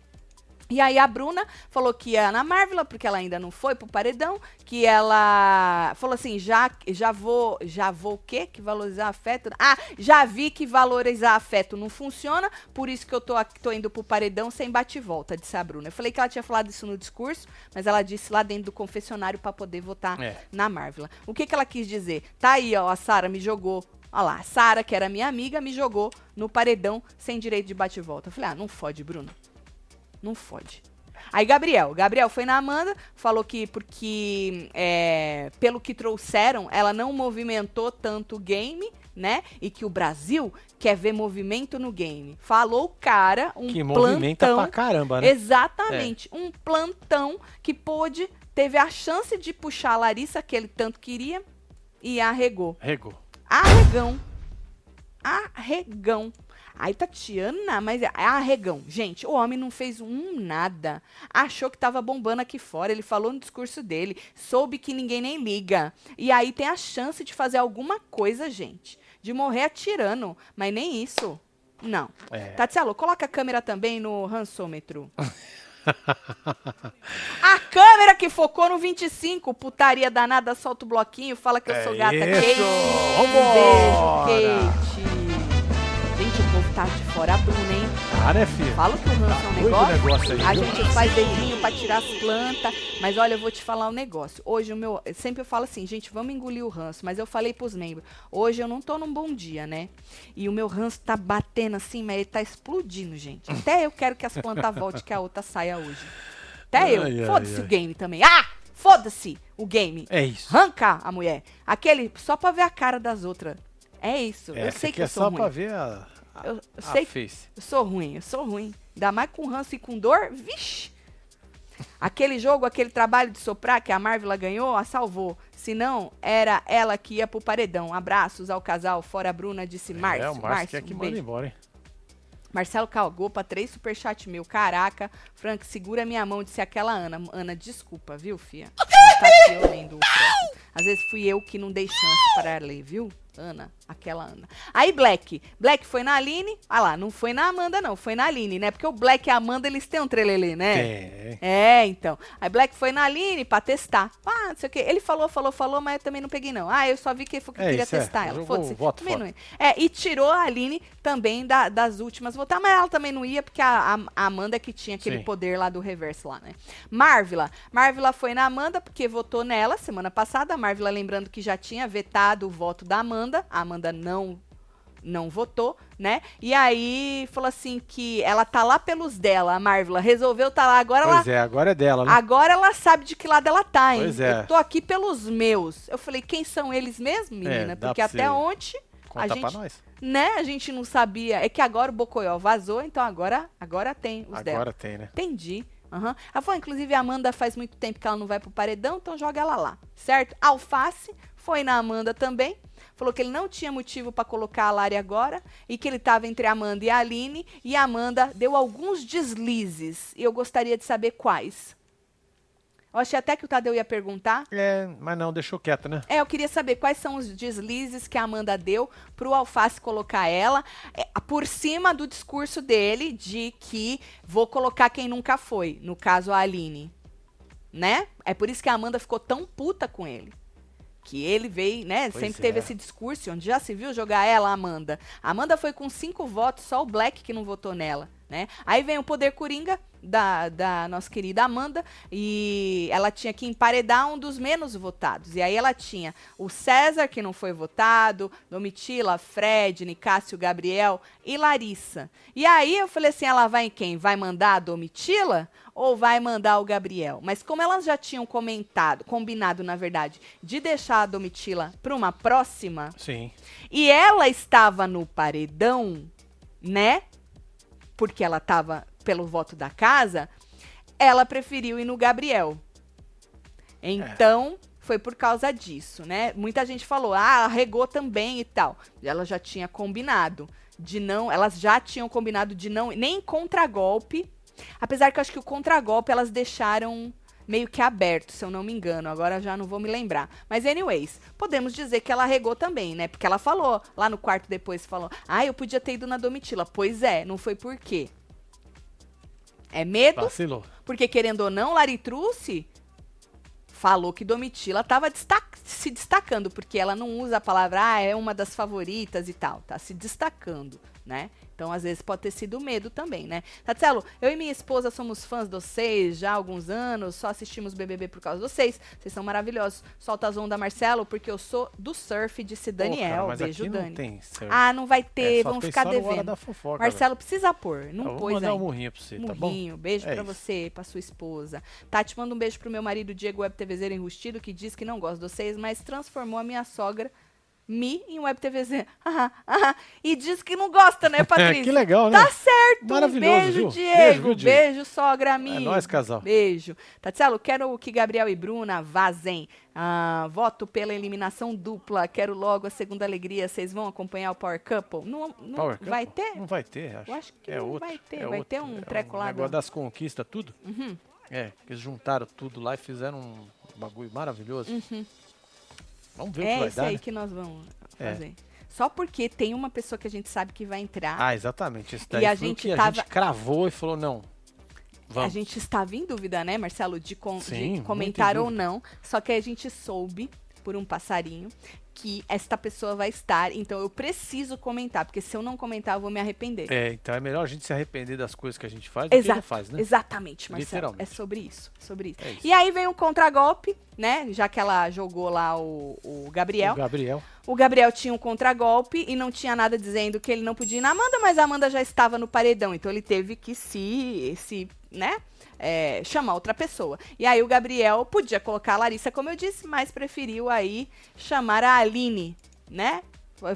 E aí a Bruna falou que ia na Marvel, porque ela ainda não foi pro paredão, que ela falou assim, já já vou, já vou o quê? Que valorizar afeto? Ah, já vi que valorizar afeto não funciona, por isso que eu tô tô indo pro paredão sem bate volta, disse a Bruna. Eu falei que ela tinha falado isso no discurso, mas ela disse lá dentro do confessionário para poder votar É. na Marvel. O que que ela quis dizer? Tá aí, ó, a Sara me jogou Olha lá, a Sara, que era minha amiga, me jogou no paredão sem direito de bate-volta. Eu falei, ah, não fode, Bruno. Não fode. Aí Gabriel, Gabriel foi na Amanda, falou que porque é, pelo que trouxeram, ela não movimentou tanto o game, né? E que o Brasil quer ver movimento no game. Falou o cara, um Que plantão, movimenta pra caramba, né? Exatamente, um plantão que pôde, teve a chance de puxar a Larissa, que ele tanto queria, e arregou. Regou. Arregão. Arregão. Aí Tatiana, mas é arregão. Gente, o homem não fez um nada. Achou que tava bombando aqui fora. Ele falou no discurso dele. Soube que ninguém nem liga. E aí tem a chance de fazer alguma coisa, gente. De morrer atirando. Mas nem isso. Não. É. Tatielo, coloca a câmera também no rançômetro. a câmera que focou no 25, putaria danada, solta o bloquinho, fala que eu sou É gata isso! Kate. Vambora! Beijo, Kate. Tá de fora a Bruna, hein? Ah, né, filho? Falo que o ranço é um negócio. negócio aí, a viu? gente faz dedinho pra tirar as plantas. Mas olha, eu vou te falar um negócio. Hoje o meu. Sempre eu falo assim, gente, vamos engolir o ranço. Mas eu falei pros membros. Hoje eu não tô num bom dia, né? E o meu ranço tá batendo assim, mas ele tá explodindo, gente. Até eu quero que as plantas voltem, que a outra saia hoje. Até eu. Foda-se o game também. Ah! Foda-se o game. É isso. Arranca a mulher. Aquele só pra ver a cara das outras. É isso. É, eu sei que eu é sou só ruim. pra ver a, Eu- eu a sei que- face. Eu sou ruim, eu sou ruim. Ainda mais com ranço e com dor, vixe. Aquele jogo, aquele trabalho de soprar que a Marvel ganhou, a salvou. Se não, era ela que ia pro paredão. Abraços ao casal, fora a Bruna, disse Márcio. é, o Márcio quer que um manda beijo. embora, hein? Marcelo cagou pra três superchat meu. Caraca, Frank, segura minha mão, disse aquela Ana. Ana, desculpa, viu, fia? Não tá aqui eu lendo o. Às vezes fui eu que não dei chance para ler, viu? Ana, aquela Ana. Aí Black. Black foi na Aline. Ah lá, não foi na Amanda, não. Foi na Aline, né? Porque o Black e a Amanda, eles têm um trelelê, né? Tem. É, então. Aí Black foi na Aline pra testar. Ah, não sei o quê. Ele falou, falou, falou, mas eu também não peguei, não. Ah, eu só vi que que É queria é. testar ela. Jogou Foda-se. É, e tirou a Aline também da- das últimas votar, mas ela também não ia, porque a, a- a Amanda que tinha aquele Sim. poder lá do reverso lá, né? Marvila. Marvila foi na Amanda, porque votou nela semana passada. A Marvila lembrando que já tinha vetado o voto da Amanda. A Amanda não não votou, né? E aí falou assim que ela tá lá pelos dela, a Marvila resolveu tá lá agora ela Pois é, agora é dela, né? Agora ela sabe de que lado ela tá, hein? Pois é. Eu tô aqui pelos meus. Eu falei, quem são eles mesmo, menina? É, Porque pra até ontem, Conta a pra gente, nós. né, a gente não sabia. É que agora o Bocoió vazou, então agora, agora tem os dela. Agora tem, né? Entendi. Aham. Ela falou, inclusive, a Amanda faz muito tempo que ela não vai pro paredão, então joga ela lá, certo? Alface foi na Amanda também. Falou que ele não tinha motivo pra colocar a Lari agora e que ele tava entre a Amanda e a Aline. E a Amanda deu alguns deslizes. E eu gostaria de saber quais. Eu achei até que o Tadeu ia perguntar. É, mas não, deixou quieta, né? É, eu queria saber quais são os deslizes que a Amanda deu pro Alface colocar ela é, por cima do discurso dele de que vou colocar quem nunca foi, no caso a Aline. Né? É por isso que a Amanda ficou tão puta com ele. Que ele veio, né? Pois sempre é. teve esse discurso onde já se viu jogar ela, a Amanda. Amanda foi com cinco votos, só o Black que não votou nela, né? Aí vem o poder coringa da, da nossa querida Amanda e ela tinha que emparedar um dos menos votados. E aí ela tinha o César, que não foi votado, Domitila, Fred, Nicásio, Gabriel e Larissa. E aí eu falei assim, ela vai em quem? Vai mandar a Domitila ou vai mandar o Gabriel? Mas como elas já tinham comentado, combinado, na verdade, de deixar a Domitila para uma próxima, Sim. e ela estava no paredão, né? Porque ela estava pelo voto da casa, ela preferiu ir no Gabriel. Então, foi por causa disso, né? Muita gente falou, ah, regou também e tal. Ela já tinha combinado de não, elas já tinham combinado de não, nem contragolpe. Apesar que eu acho que o contragolpe elas deixaram meio que aberto, se eu não me engano. Agora já não vou me lembrar. Mas, anyways, podemos dizer que ela regou também, né? Porque ela falou lá no quarto depois, falou: Ah, eu podia ter ido na Domitila. Pois é, não foi por quê? É medo, Vacilou. porque querendo ou não, Laritruce falou que Domitila estava se destacando, porque ela não usa a palavra, ah, é uma das favoritas e tal, tá se destacando, né? Então, às vezes, pode ter sido medo também, né? Tatselo, eu e minha esposa somos fãs de vocês já há alguns anos, só assistimos BBB por causa de vocês. Vocês são maravilhosos. Solta as ondas, Marcelo, porque eu sou do surf, disse Daniel. Pô, cara, Beijo, Dani. Não tem surf. Ah, não vai ter, É, tem ficar devendo. fofoca, Marcelo, precisa pôr, não Eu vou pôs mandar ainda. um murrinho pra você, tá bom? Murrinho, beijo É pra isso. você pra sua esposa. Tati, manda um beijo pro meu marido Diego Web TVZ enrustido, que diz que não gosta de vocês, mas transformou a minha sogra, Mi, em Web TVZ. Aham, aham. E diz que não gosta, né, Patrícia? que legal, né? Tá certo. Maravilhoso, um beijo, viu? Diego. Beijo, Beijo, sogra Mi. É nóis, casal. Beijo. Tatielo, quero que Gabriel e Bruna vazem. Ah, voto pela eliminação dupla. Quero logo a segunda alegria. Vocês vão acompanhar o Power Couple? Não, não Power vai Couple? ter? Não vai ter, acho. Eu acho que é não outro, vai ter. é Vai outro. ter um É treco lá negócio do- das conquistas, tudo. Uhum. É, que eles juntaram tudo lá e fizeram um bagulho maravilhoso. Vamos ver o que É vai dar, aí né? que nós vamos É. fazer. Só porque tem uma pessoa que a gente sabe que vai entrar. Ah, exatamente. Esse daí a foi o gente que a tava- gente cravou e falou, não, A vamos. gente estava em dúvida, né, Marcelo, de, com- Sim, de comentar ou não. Só que a gente soube, por um passarinho, que esta pessoa vai estar. Então eu preciso comentar, porque se eu não comentar, eu vou me arrepender. É, então é melhor a gente se arrepender das coisas que a gente faz do que não faz, né? Exatamente, Marcelo. É sobre isso, sobre isso. É isso. E aí vem um contragolpe, né? Já que ela jogou lá o, o Gabriel. O Gabriel. O Gabriel tinha um contragolpe e não tinha nada dizendo que ele não podia ir na Amanda, mas a Amanda já estava no paredão, então ele teve que se, se né, é, chamar outra pessoa. E aí o Gabriel podia colocar a Larissa, como eu disse, mas preferiu aí chamar a Aline, né?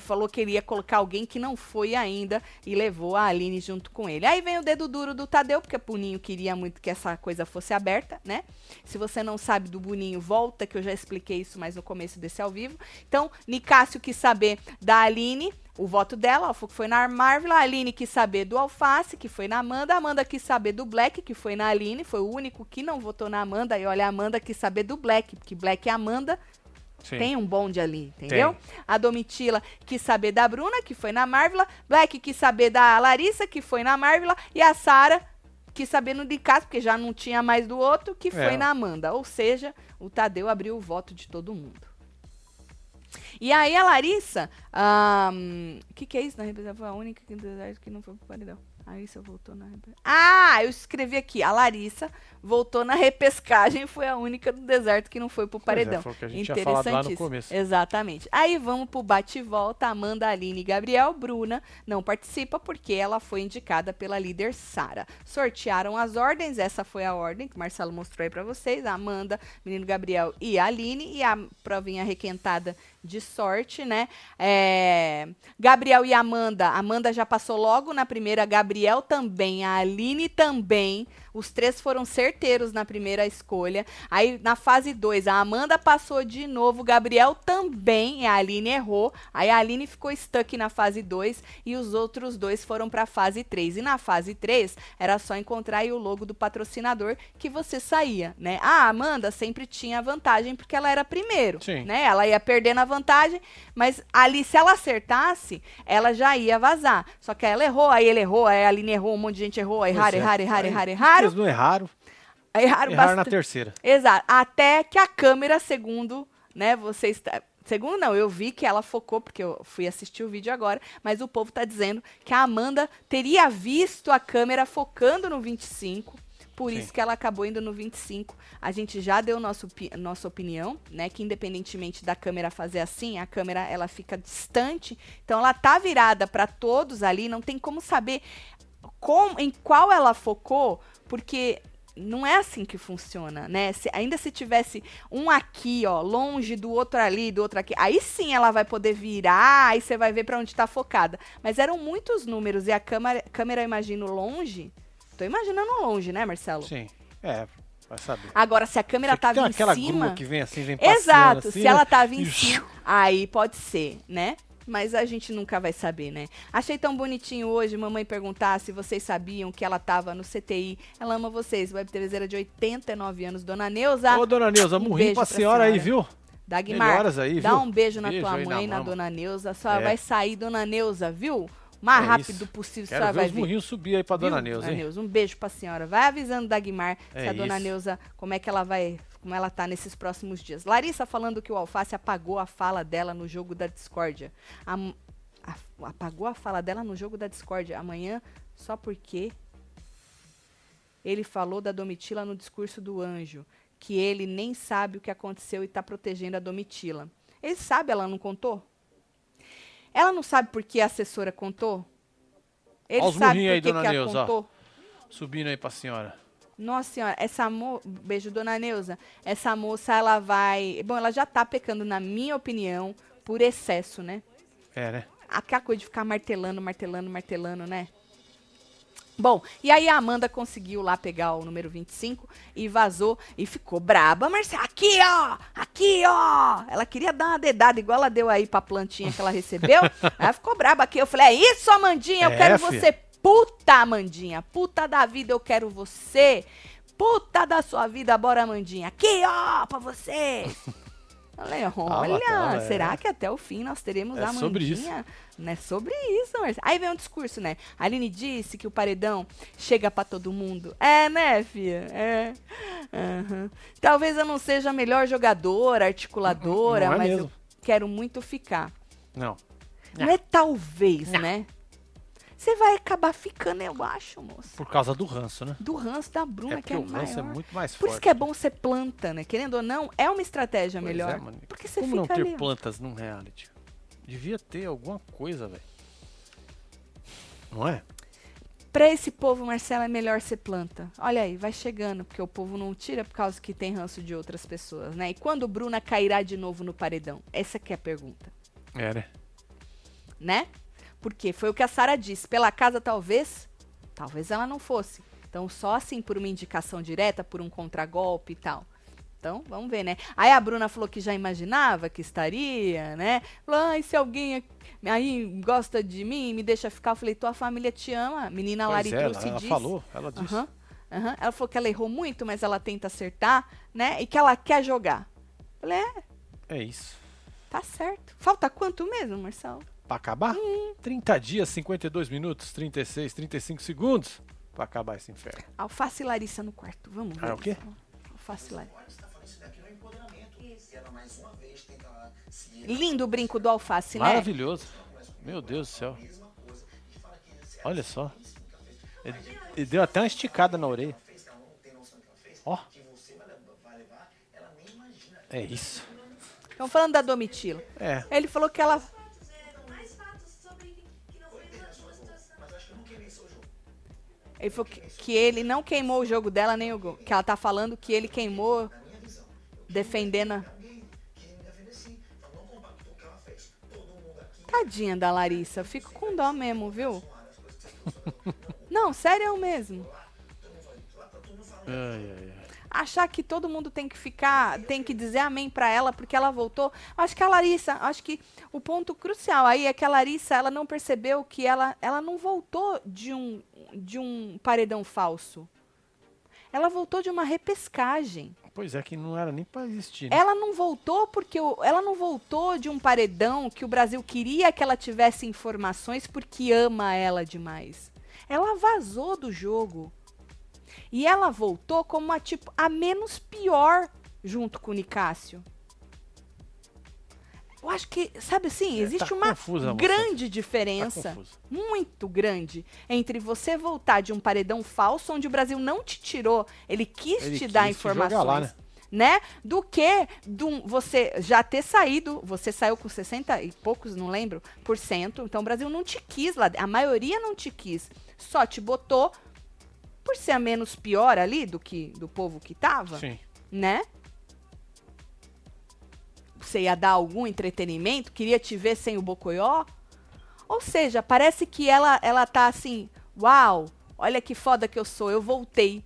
Falou que ele ia colocar alguém que não foi ainda e levou a Aline junto com ele. Aí vem o dedo duro do Tadeu, porque o Puninho queria muito que essa coisa fosse aberta, né? Se você não sabe do Boninho, volta, que eu já expliquei isso mais no começo desse ao vivo. Então, Nicásio quis saber da Aline, o voto dela, ó, foi na Marvel. A Aline quis saber do Alface, que foi na Amanda. A Amanda quis saber do Black, que foi na Aline. Foi o único que não votou na Amanda. E olha, a Amanda quis saber do Black, porque Black é Amanda. Sim. Tem um bonde ali, entendeu? A Domitila quis saber da Bruna, que foi na Marvel. Black quis saber da Larissa, que foi na Marvel. E a Sara quis saber no Nicásio, porque já não tinha mais do outro, que foi É. na Amanda. Ou seja, o Tadeu abriu o voto de todo mundo. E aí a Larissa, o que, que é isso? Na representação foi a única que, que não foi pro paredão. A Larissa voltou na repescagem. Ah, eu escrevi aqui. A Larissa voltou na repescagem e foi a única do deserto que não foi pro Pois é, paredão. foi o que a gente tinha falado lá no Interessantíssimo. começo. Exatamente. Aí vamos pro bate e volta. Amanda, Aline e Gabriel. Bruna não participa porque ela foi indicada pela líder Sara. Sortearam as ordens. Essa foi a ordem que o Marcelo mostrou aí pra vocês. A Amanda, menino Gabriel e a Aline. E a provinha requentada de sorte, né? É, Gabriel e Amanda. Amanda já passou logo na primeira. Gabriel também. A Aline também. Os três foram certeiros na primeira escolha. Aí na fase 2, a Amanda passou de novo, Gabriel também, e a Aline errou. Aí a Aline ficou stuck na fase 2 e os outros dois foram para a fase 3. E na fase 3 era só encontrar aí o logo do patrocinador que você saía, né? A Amanda sempre tinha vantagem porque ela era primeiro, Sim. né? Ela ia perdendo a vantagem, mas ali se ela acertasse, ela já ia vazar. Só que ela errou, aí ele errou, aí a Aline errou, um monte de gente errou, erraram, é. erraram, erraram, Aí, erraram, erraram. Eles não erraram, Erraram, erraram na terceira. Exato. Até que a câmera, segundo, né, você está. Segundo, não, eu vi que ela focou, porque eu fui assistir o vídeo agora, mas o povo tá dizendo que a Amanda teria visto a câmera focando no 25, por Sim. isso que ela acabou indo no 25. A gente já deu nosso, nossa opinião, né, que independentemente da câmera fazer assim, a câmera ela fica distante, então ela tá virada para todos ali, não tem como saber com, em qual ela focou, porque não é assim que funciona, né? Se- ainda se tivesse um aqui, ó, longe do outro ali, do outro aqui, aí sim ela vai poder virar, aí você vai ver pra onde tá focada. Mas eram muitos números e a câmera, câmera eu imagino longe. Tô imaginando longe, né, Marcelo? Sim. É, vai saber. Agora, se a câmera tava em aquela cima. grua que vem assim, vem Exato, assim, se né? ela tava em cima, aí pode ser, né? Mas a gente nunca vai saber, né? Achei tão bonitinho hoje mamãe perguntar se vocês sabiam que ela tava no CTI. Ela ama vocês. Web TVzeira de 89 anos, Dona Neuza. Ô, dona Neuza, Um murrinho pra pra senhora aí, viu? Dagmar, aí, dá um beijo na Beijo tua na mãe, na, mama. Dona Neuza. Só É. vai sair Dona Neuza, viu? Mais É rápido isso. possível, a Quero ver vai os ver. murrinhos subir aí pra Viu, dona Neuza, hein? Um beijo pra senhora. Vai avisando Dagmar se É a dona isso. Neuza, como é que ela vai, como ela tá nesses próximos dias. Larissa falando que o Alface apagou a fala dela no jogo da discórdia. Am- a- apagou a fala dela no jogo da discórdia. Amanhã, só porque ele falou da Domitila no discurso do anjo, que ele nem sabe o que aconteceu e tá protegendo a Domitila. Ele sabe, ela não contou? Ela não sabe por que a assessora contou? Ele Ó os sabe por aí, que, dona que ela Neuza, ó. contou? Subindo aí pra senhora. Nossa senhora, essa moça. Beijo, dona Neuza. Essa moça, ela vai. Bom, ela já tá pecando, na minha opinião, por excesso, né? É, né? Aquela coisa de ficar martelando, martelando, martelando, né? Bom, e aí a Amanda conseguiu lá pegar o número 25 e vazou e ficou braba. Marcelo, aqui ó, aqui ó. Ela queria dar uma dedada igual ela deu aí pra plantinha que ela recebeu. ela ficou braba aqui. Eu falei, é isso, Amandinha, eu É, quero você puta, Amandinha. Puta da vida, eu quero você. Puta da sua vida, bora, Amandinha. Aqui ó, pra você. Falei, olha, tá, é. será que até o fim nós teremos É a sobre isso. Amandinha? Não é sobre isso, Marcia. Aí vem um discurso, né? A Aline disse que o paredão chega pra todo mundo. É, né, filha? É. Aham. Talvez eu não seja a melhor jogadora, articuladora, Não é mas mesmo. eu quero muito ficar. Não. Não é talvez, né? Você vai acabar ficando, eu acho, moça. Por causa do ranço, né? Do ranço da Bruna, é que é o ranço é maior. muito mais Por forte. isso que é bom ser planta, né? Querendo ou não, é uma estratégia Pois melhor. é, mano. porque você Como não ter ali. plantas num reality? Devia ter alguma coisa, velho. Não é? Pra esse povo, Marcela, é melhor ser planta. Olha aí, vai chegando, porque o povo não tira por causa que tem ranço de outras pessoas, né? E quando Bruna cairá de novo no paredão? Essa que é a pergunta, É, né? né? Porque foi o que a Sara disse. Pela casa, talvez, talvez ela não fosse. Então, só assim, por uma indicação direta, por um contragolpe e tal. Então, vamos ver, né? Aí a Bruna falou que já imaginava que estaria, né? Falou, ai, se alguém aí gosta de mim, me deixa ficar. Eu falei, tua família te ama. Menina Pois Lari é, ela, trouxe ela disse. falou, ela disse. Aham, aham. Ela falou que ela errou muito, mas ela tenta acertar, né? E que ela quer jogar. Falei, é, É isso. tá certo. Falta quanto mesmo, Marcelo? Pra acabar? Hum. 30 dias, 52 minutos, 36, 35 segundos pra acabar esse inferno. Alface Larissa no quarto. Vamos ver. Ah, é o quê? Alface e Larissa. Se Lindo o brinco do Alface, né? Maravilhoso. Meu Deus do céu. se Olha só. Ele, deu até uma esticada na orelha. Ó, é isso. Estão falando da Domitila. É. Ele falou que ela. Ele falou que, que ele não queimou o jogo dela nem o gol. Que ela tá falando que ele queimou defendendo. a- Tadinha da Larissa. Fico com dó mesmo, viu? Não, sério eu mesmo. Ai, ai, ai. Achar que todo mundo tem que ficar, tem que dizer amém pra ela porque ela voltou. Acho que a Larissa, acho que o ponto crucial aí é que a Larissa, ela não percebeu que ela, ela não voltou de um, de um paredão falso. Ela voltou de uma repescagem. Pois é, que não era nem pra existir. né? Ela não voltou porque o- ela não voltou de um paredão que o Brasil queria que ela tivesse informações porque ama ela demais. Ela vazou do jogo. E ela voltou como a tipo a menos pior junto com o Nicásio. Eu acho que, sabe assim, É, existe tá uma confusa grande Tá diferença confusa. muito grande entre você voltar de um paredão falso onde o Brasil não te tirou, ele quis Ele te dar quis jogar informações, lá, né? né? Do que um- você já ter saído, você saiu com 60 e poucos, não lembro, por cento, então o Brasil não te quis lá, a maioria não te quis, só te botou por ser a menos pior ali do que do povo que tava, Sim. né? Você ia dar algum entretenimento, queria te ver sem o Bocoió. Ou seja, parece que ela, ela tá assim, uau, olha que foda que eu sou, eu voltei.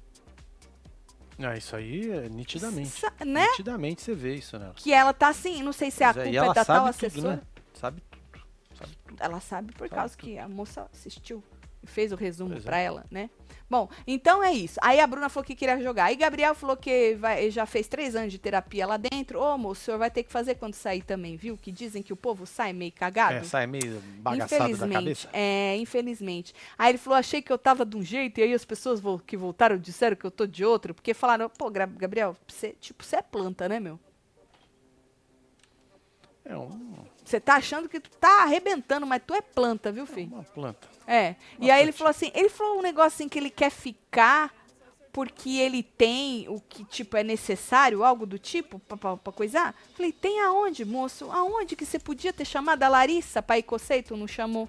Ah, isso aí é nitidamente. Sa- né? Nitidamente você vê isso nela. Que ela tá assim, não sei se a é, culpa e é, da tal sabe assessora. tudo, né? Sabe tudo. Sabe tudo. Ela sabe por Sabe causa tudo. que a moça assistiu Fez o resumo Pois é. pra ela, né? Bom, então é isso. Aí a Bruna falou que queria jogar. Aí Gabriel falou que vai- já fez três anos de terapia lá dentro. Ô, moço, o senhor vai ter que fazer quando sair também, viu? Que dizem que o povo sai meio cagado. É, sai meio bagaçado da Infelizmente, cabeça. é, infelizmente. Aí ele falou, achei que eu tava de um jeito, e aí as pessoas que voltaram disseram que eu tô de outro, porque falaram, pô, Gabriel, você, tipo, você é planta, né, meu? É um- Você tá achando que tu tá arrebentando, mas tu é planta, viu, filho? uma planta. É. E aí ele falou assim, ele falou um negócio assim que ele quer ficar porque ele tem o que, tipo, é necessário, algo do tipo, pra coisar. Falei, tem aonde, moço? Aonde que você podia ter chamado a Larissa pra ir cocer tu não chamou?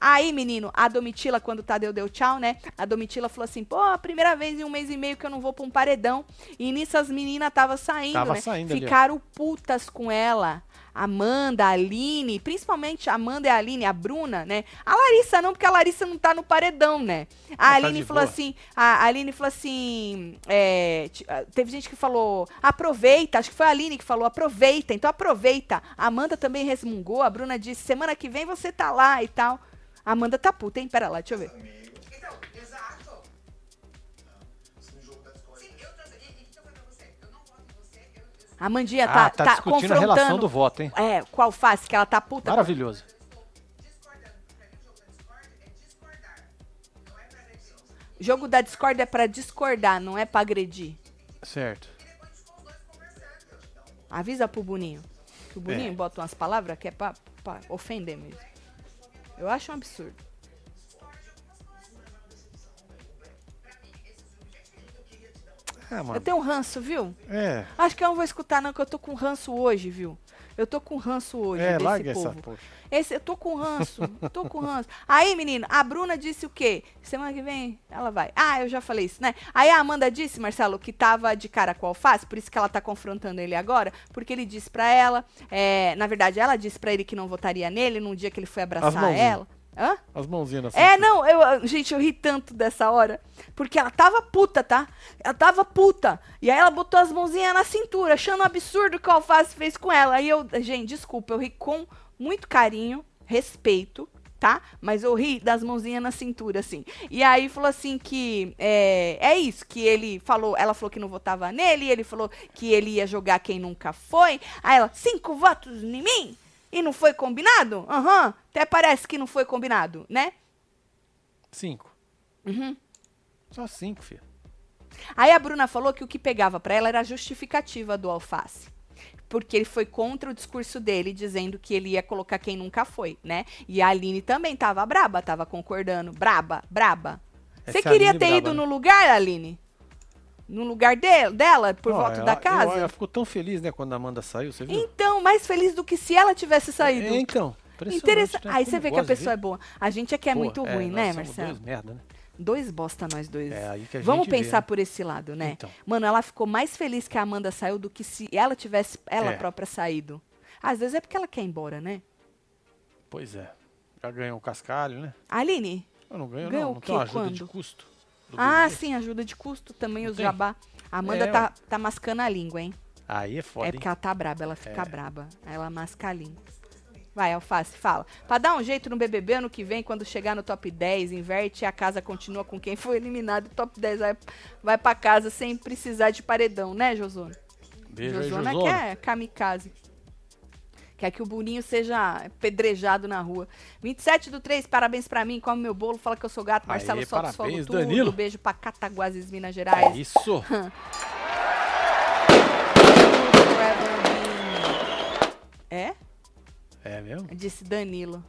Aí, menino, a Domitila, quando o Tadeu deu tchau, né? A Domitila falou assim, pô, a primeira vez em um mês e meio que eu não vou pra um paredão. E nisso as meninas tava saindo, Tava né? saindo ali. Ficaram putas com ela. Amanda, a Aline, principalmente a Amanda e a Aline, a Bruna, né? A Larissa não, porque a Larissa não tá no paredão, né? A Ah, tá Aline de falou boa. assim, a Aline falou assim, é, ah, teve gente que falou, aproveita, acho que foi a Aline que falou, aproveita, então aproveita. A Amanda também resmungou, a Bruna disse, semana que vem você tá lá e tal. Amanda tá puta, hein? Pera lá, deixa eu ver. A Mandinha Ah, tá, tá, tá discutindo a relação do voto, hein? É, qual face que ela tá puta. Maravilhoso. jogo da Discord é pra discordar, não é pra agredir. Certo. Avisa pro Boninho. Que o Boninho É. bota umas palavras que é pra, pra ofender mesmo. Eu acho um absurdo. Ah, Eu tenho um ranço, viu? É. Acho que eu não vou escutar, não, que eu tô com ranço hoje, viu? Eu tô com ranço hoje É, desse larga povo. essa poxa. Esse, eu tô com ranço, tô com ranço. Aí, menino, a Bruna disse o quê? Semana que vem ela vai. Ah, eu já falei isso, né? Aí a Amanda disse, Marcelo, que tava de cara com alface, por isso que ela tá confrontando ele agora, porque ele disse pra ela, é, na verdade, ela disse pra ele que não votaria nele num dia que ele foi abraçar ela. Hã? As mãozinhas na É, cintura. não, eu, eu- gente, eu ri tanto dessa hora. Porque ela tava puta, tá? Ela tava puta. E aí ela botou as mãozinhas na cintura, achando um absurdo o que o Alface fez com ela. Aí eu, gente, desculpa, eu ri com muito carinho, respeito, tá? Mas eu ri das mãozinhas na cintura, assim. E aí falou assim que é, é isso, que ele falou, ela falou que não votava nele, ele falou que ele ia jogar quem nunca foi. Aí ela, cinco votos em mim? E não foi combinado? Aham, até parece que não foi combinado, né? Cinco. Uhum. Só cinco, filho. Aí a Bruna falou que o que pegava pra ela era a justificativa do Alface. Porque ele foi contra o discurso dele, dizendo que ele ia colocar quem nunca foi, né? E a Aline também tava braba, tava concordando. Braba, braba. Você Essa queria Aline ter braba, ido né? no lugar, Aline? No lugar de- dela, por volta ela- da eu- casa? Ela ficou tão feliz, né, quando a Amanda saiu, você viu? Então, mais feliz do que se ela tivesse saído. É, então. Interessante. né? Aí você vê que a de pessoa é boa. A gente é que é Pô, muito ruim, nós né, Marcelo? Dois merda, né? Dois bosta nós dois. É Vamos gente vê, pensar né? por esse lado, né? Então. Mano, ela ficou mais feliz que a Amanda saiu do que se ela tivesse ela É. própria saído. Às vezes é porque ela quer ir embora, né? Pois é. Já ganhou um cascalho, né? Aline? Eu não ganho, Ganhou não. o Não tem ajuda de Quando? custo. do Ah, sim, ajuda de custo também, Não os tem? jabá. A Amanda É, tá, tá mascando a língua, hein? Aí é foda, é hein? porque ela tá braba, ela fica É. braba. Ela masca a língua. Vai, Alface, fala. Pra dar um jeito no BBB ano que vem, quando chegar no top 10, inverte e a casa continua com quem foi eliminado. O top 10 vai, vai pra casa sem precisar de paredão, né, Josona? Beijo Josona Josona. quer kamikaze. Quer que o Boninho seja pedrejado na rua. 27 do 3, parabéns pra mim. Come meu bolo, fala que eu sou gato. Marcelo Aê, solta os fogo parabéns, tudo. Danilo. Beijo pra Cataguases, Minas É Gerais. isso. É? É mesmo? Disse Danilo.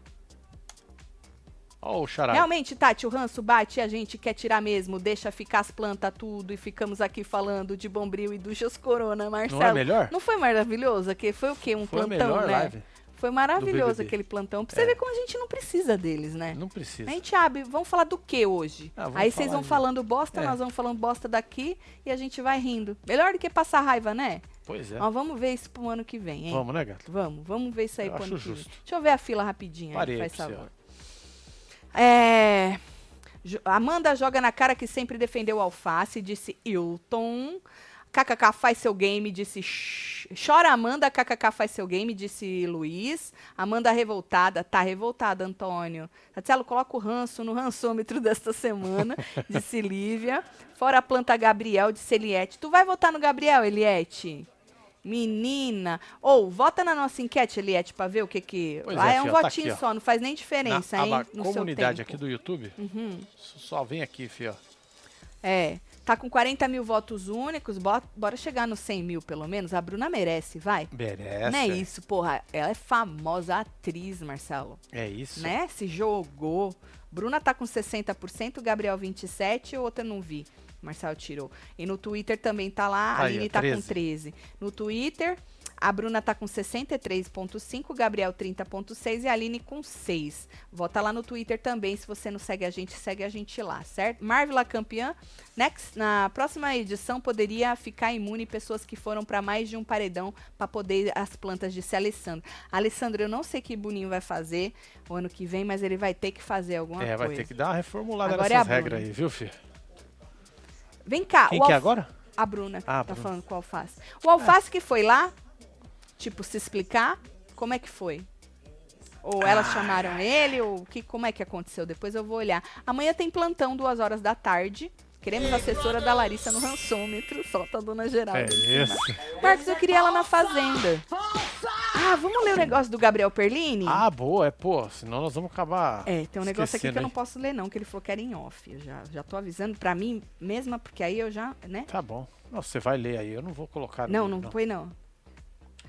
Ó o charada. Realmente, Tati, o ranço bate e a gente quer tirar mesmo. Deixa ficar as plantas tudo e ficamos aqui falando de Bombril e do Jus Corona, Marcelo. Não é melhor? Não foi maravilhoso? Que foi o quê? Um Foi a plantão, melhor né? live. Foi maravilhoso aquele plantão. Pra você É. ver como a gente não precisa deles, né? Não precisa. A gente abre, vamos falar do que hoje? Ah, Aí vocês vão de- falando bosta, É. nós vamos falando bosta daqui e a gente vai rindo. Melhor do que passar raiva, né? Pois é. Mas vamos ver isso pro ano que vem, hein? Vamos, né, gato? Vamos, vamos ver isso aí Eu pro ano que vem. justo. Deixa eu ver a fila rapidinho aí, Parei faz aqui, favor. É... Amanda joga na cara que sempre defendeu o alface, disse Hilton. KKK faz seu game, disse. Chora Amanda, KKK faz seu game, disse Luiz. Amanda revoltada. Tá revoltada, Antônio. Tatielo, coloca o ranço no rançômetro desta semana, disse Lívia. Fora a planta Gabriel, disse Eliette. Tu vai votar no Gabriel, Eliette? Menina. Ou, vota na nossa enquete, Eliette, pra ver o que que... Pois Lá é, é, um fia, tá votinho aqui, só, não faz nem diferença, Na hein? no comunidade aqui do YouTube, Uhum. só vem aqui, fio. É, tá com 40 mil votos únicos, bo- bora chegar nos 100 mil pelo menos. A Bruna merece, vai. Merece. Não é isso, porra. Ela é famosa atriz, Marcelo. É isso. Né? Se jogou. Bruna tá com 60%, Gabriel 27%, outra não vi. Marcelo tirou. E no Twitter também tá lá, a Aí, Aline tá com 13. 13. No Twitter, a Bruna tá com 63,5, Gabriel 30,6 e a Aline com 6. Vota lá no Twitter também, se você não segue a gente, segue a gente lá, certo? Marvila campeã. Next, na próxima edição poderia ficar imune pessoas que foram para mais de um paredão para poder as plantas, disse Alessandro. Alessandro, eu não sei que Boninho vai fazer o ano que vem, mas ele vai ter que fazer alguma É, coisa. vai ter que dar uma reformulada Agora é a nessas regras Bruna. aí, viu, filho? Vem cá, Quem o que é agora? A Bruna, que Ah, tá Bruna. falando com o Alface. O Alface que foi lá, tipo, se explicar, como é que foi? Ou elas chamaram ele, ou que, como é que aconteceu? Depois eu vou olhar. Amanhã tem plantão, duas horas da tarde. Queremos a assessora da Larissa no rançômetro. Solta a dona Geralda. É isso. Marcos, eu queria ela na Fazenda. Ah, vamos ler o negócio do Gabriel Perlini? Ah, boa, é, pô, senão nós vamos acabar. É, tem um negócio aqui que eu não posso ler não, que ele falou que era em off. Eu já, já tô avisando pra mim mesma, porque aí eu já, né? Tá bom. Nossa, você vai ler aí, eu não vou colocar. Não, livro, não foi não.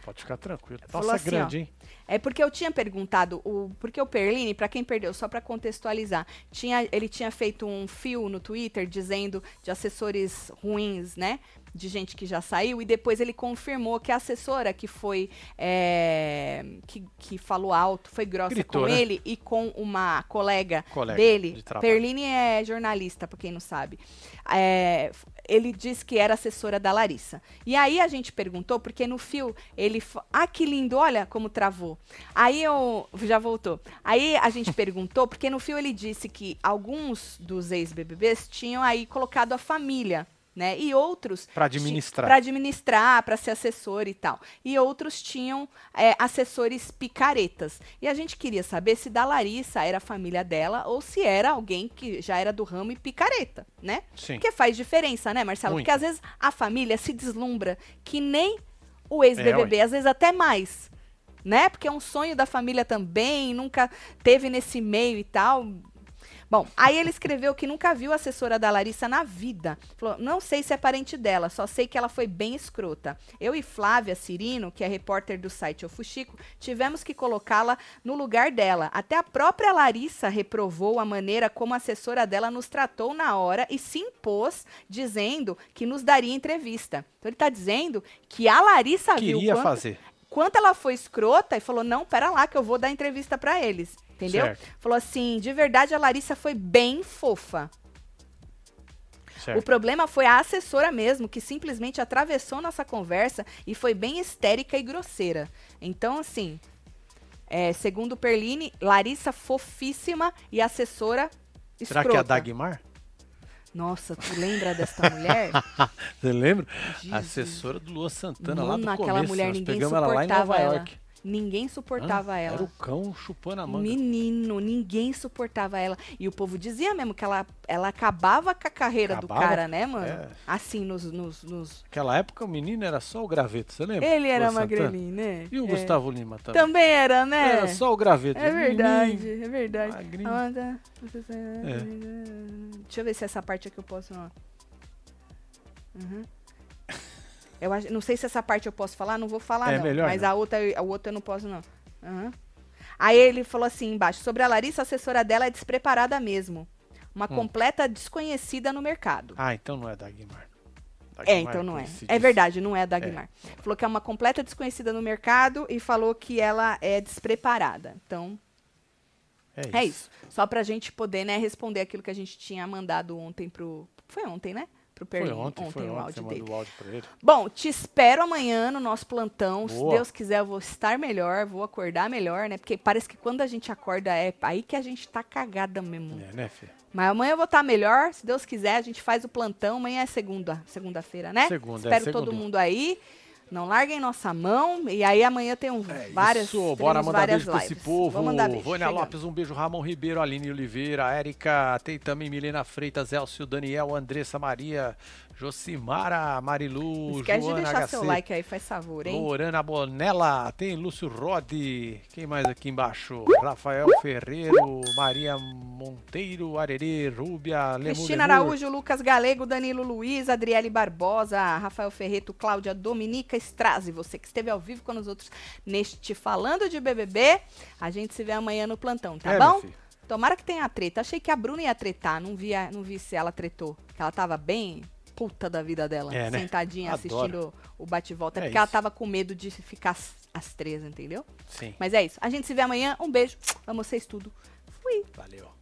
Pode ficar tranquilo. Falou Nossa, é assim, grande, ó. hein? É porque eu tinha perguntado, o, porque o Perline, pra quem perdeu, só pra contextualizar, tinha, ele tinha feito um fio no Twitter dizendo de assessores ruins, né? De gente que já saiu, e depois ele confirmou que a assessora que foi. é, que, que falou alto, foi grossa Gritou, com né? ele e com uma colega, Colega dele. de. Perline é jornalista, pra quem não sabe. É, ele disse que era assessora da Larissa. E aí a gente perguntou, porque no fio ele. Ah, que lindo, olha como travou. Aí eu. Já voltou. Aí a gente perguntou, porque no fio ele disse que alguns dos ex-BBBs tinham aí colocado a família. Né? E outros Pra administrar. para administrar, para ser assessor e tal. E outros tinham é, assessores picaretas. E a gente queria saber se da Larissa era a família dela ou se era alguém que já era do ramo e picareta, né? Sim. Porque faz diferença, né, Marcelo? Muito. Porque às vezes a família se deslumbra que nem o ex-BBB, É, às vezes até mais. Né? Porque é um sonho da família também, nunca teve nesse meio e tal. Bom, aí ele escreveu que nunca viu a assessora da Larissa na vida. Falou, não sei se é parente dela, só sei que ela foi bem escrota. Eu e Flávia Cirino, que é repórter do site O Fuxico, tivemos que colocá-la no lugar dela. Até a própria Larissa reprovou a maneira como a assessora dela nos tratou na hora e se impôs, dizendo que nos daria entrevista. Então ele está dizendo que a Larissa viu Queria quanto, fazer. quanto ela foi escrota e falou: não, pera lá, que eu vou dar entrevista pra eles. Entendeu? Certo. Falou assim: de verdade, a Larissa foi bem fofa. O Certo. problema foi a assessora mesmo, que simplesmente atravessou nossa conversa e foi bem histérica e grosseira. Então, assim, é, segundo Perline, Larissa fofíssima e assessora Será escrota. que é a Dagmar? Nossa, tu lembra dessa mulher? Você lembra? Jesus. Assessora do Lua Santana lá Mano, do aquela começo. mulher, Nós ninguém pegamos ela lá em suportava Nova ela. York. Ninguém suportava Hã? ela. Era o cão chupando a manga. Menino, ninguém suportava ela. E o povo dizia mesmo que ela, ela acabava com a carreira Acabava? do cara, né, mano? É. Assim, nos, nos, nos- Naquela época o menino era só o graveto, você lembra? Ele era magrelinho, né? E o É. Gustavo Lima também. Também era, né? Era só o graveto. É verdade, Menino. é verdade. magrinho. Amanda- É. Deixa eu ver se essa parte aqui eu posso. Ó. Uhum. Eu acho, não sei se essa parte eu posso falar, não vou falar, É não. melhor mas não. a outra, a outra eu não posso, não. Aham. Aí ele falou assim embaixo: sobre a Larissa, a assessora dela é despreparada mesmo. Uma Hum. completa desconhecida no mercado. Ah, então não é Dagmar. É, Dagmar então não é. É verdade, não é a Dagmar. Falou que é uma completa desconhecida no mercado e falou que ela é despreparada. Então, É isso. é isso. Só pra gente poder, né, responder aquilo que a gente tinha mandado ontem pro. Foi ontem, né? Pro Foi Perlinho. ontem, foi o ontem, áudio dele. áudio pra ele. Bom, te espero amanhã no nosso plantão. Se Boa. Deus quiser, eu vou estar melhor, vou acordar melhor, né? Porque parece que quando a gente acorda é aí que a gente tá cagada mesmo. É, né, filho? Mas amanhã eu vou estar melhor, se Deus quiser, a gente faz o plantão. Amanhã é segunda, segunda-feira, né? Segunda, é, Espero todo segundinha. mundo aí. Não larguem nossa mão. E aí amanhã tem um, várias. É Isso, bora mandar várias beijo pra esse lives. povo. Vamos mandar beijo. Vânia chegando. Lopes, um beijo. Ramon Ribeiro, Aline Oliveira, Érica, tem também Milena Freitas, Elcio, Daniel, Andressa Maria, Josimara, Marilu, Não esquece de Joana deixar HC, seu like aí, faz favor, hein? Lorana Bonella, tem Lúcio Rodi, quem mais aqui embaixo? Rafael Ferreiro, Maria Monteiro, Arerê, Rúbia, Lemu Cristina Lemur. Araújo, Lucas Galego, Danilo Luiz, Adriele Barbosa, Rafael Ferreto, Cláudia Dominica Estraz e você que esteve ao vivo com os outros neste Falando de BBB. A gente se vê amanhã no plantão, tá é, bom? Tomara que tenha treta. Achei que a Bruna ia tretar, não via não vi se ela tretou. Que ela tava bem puta da vida dela, é, né? sentadinha Adoro. assistindo o bate-volta. É, é porque isso. ela tava com medo de ficar às, as três, entendeu? Sim. Mas é isso. A gente se vê amanhã. Um beijo. Amo vocês tudo. Fui. Valeu.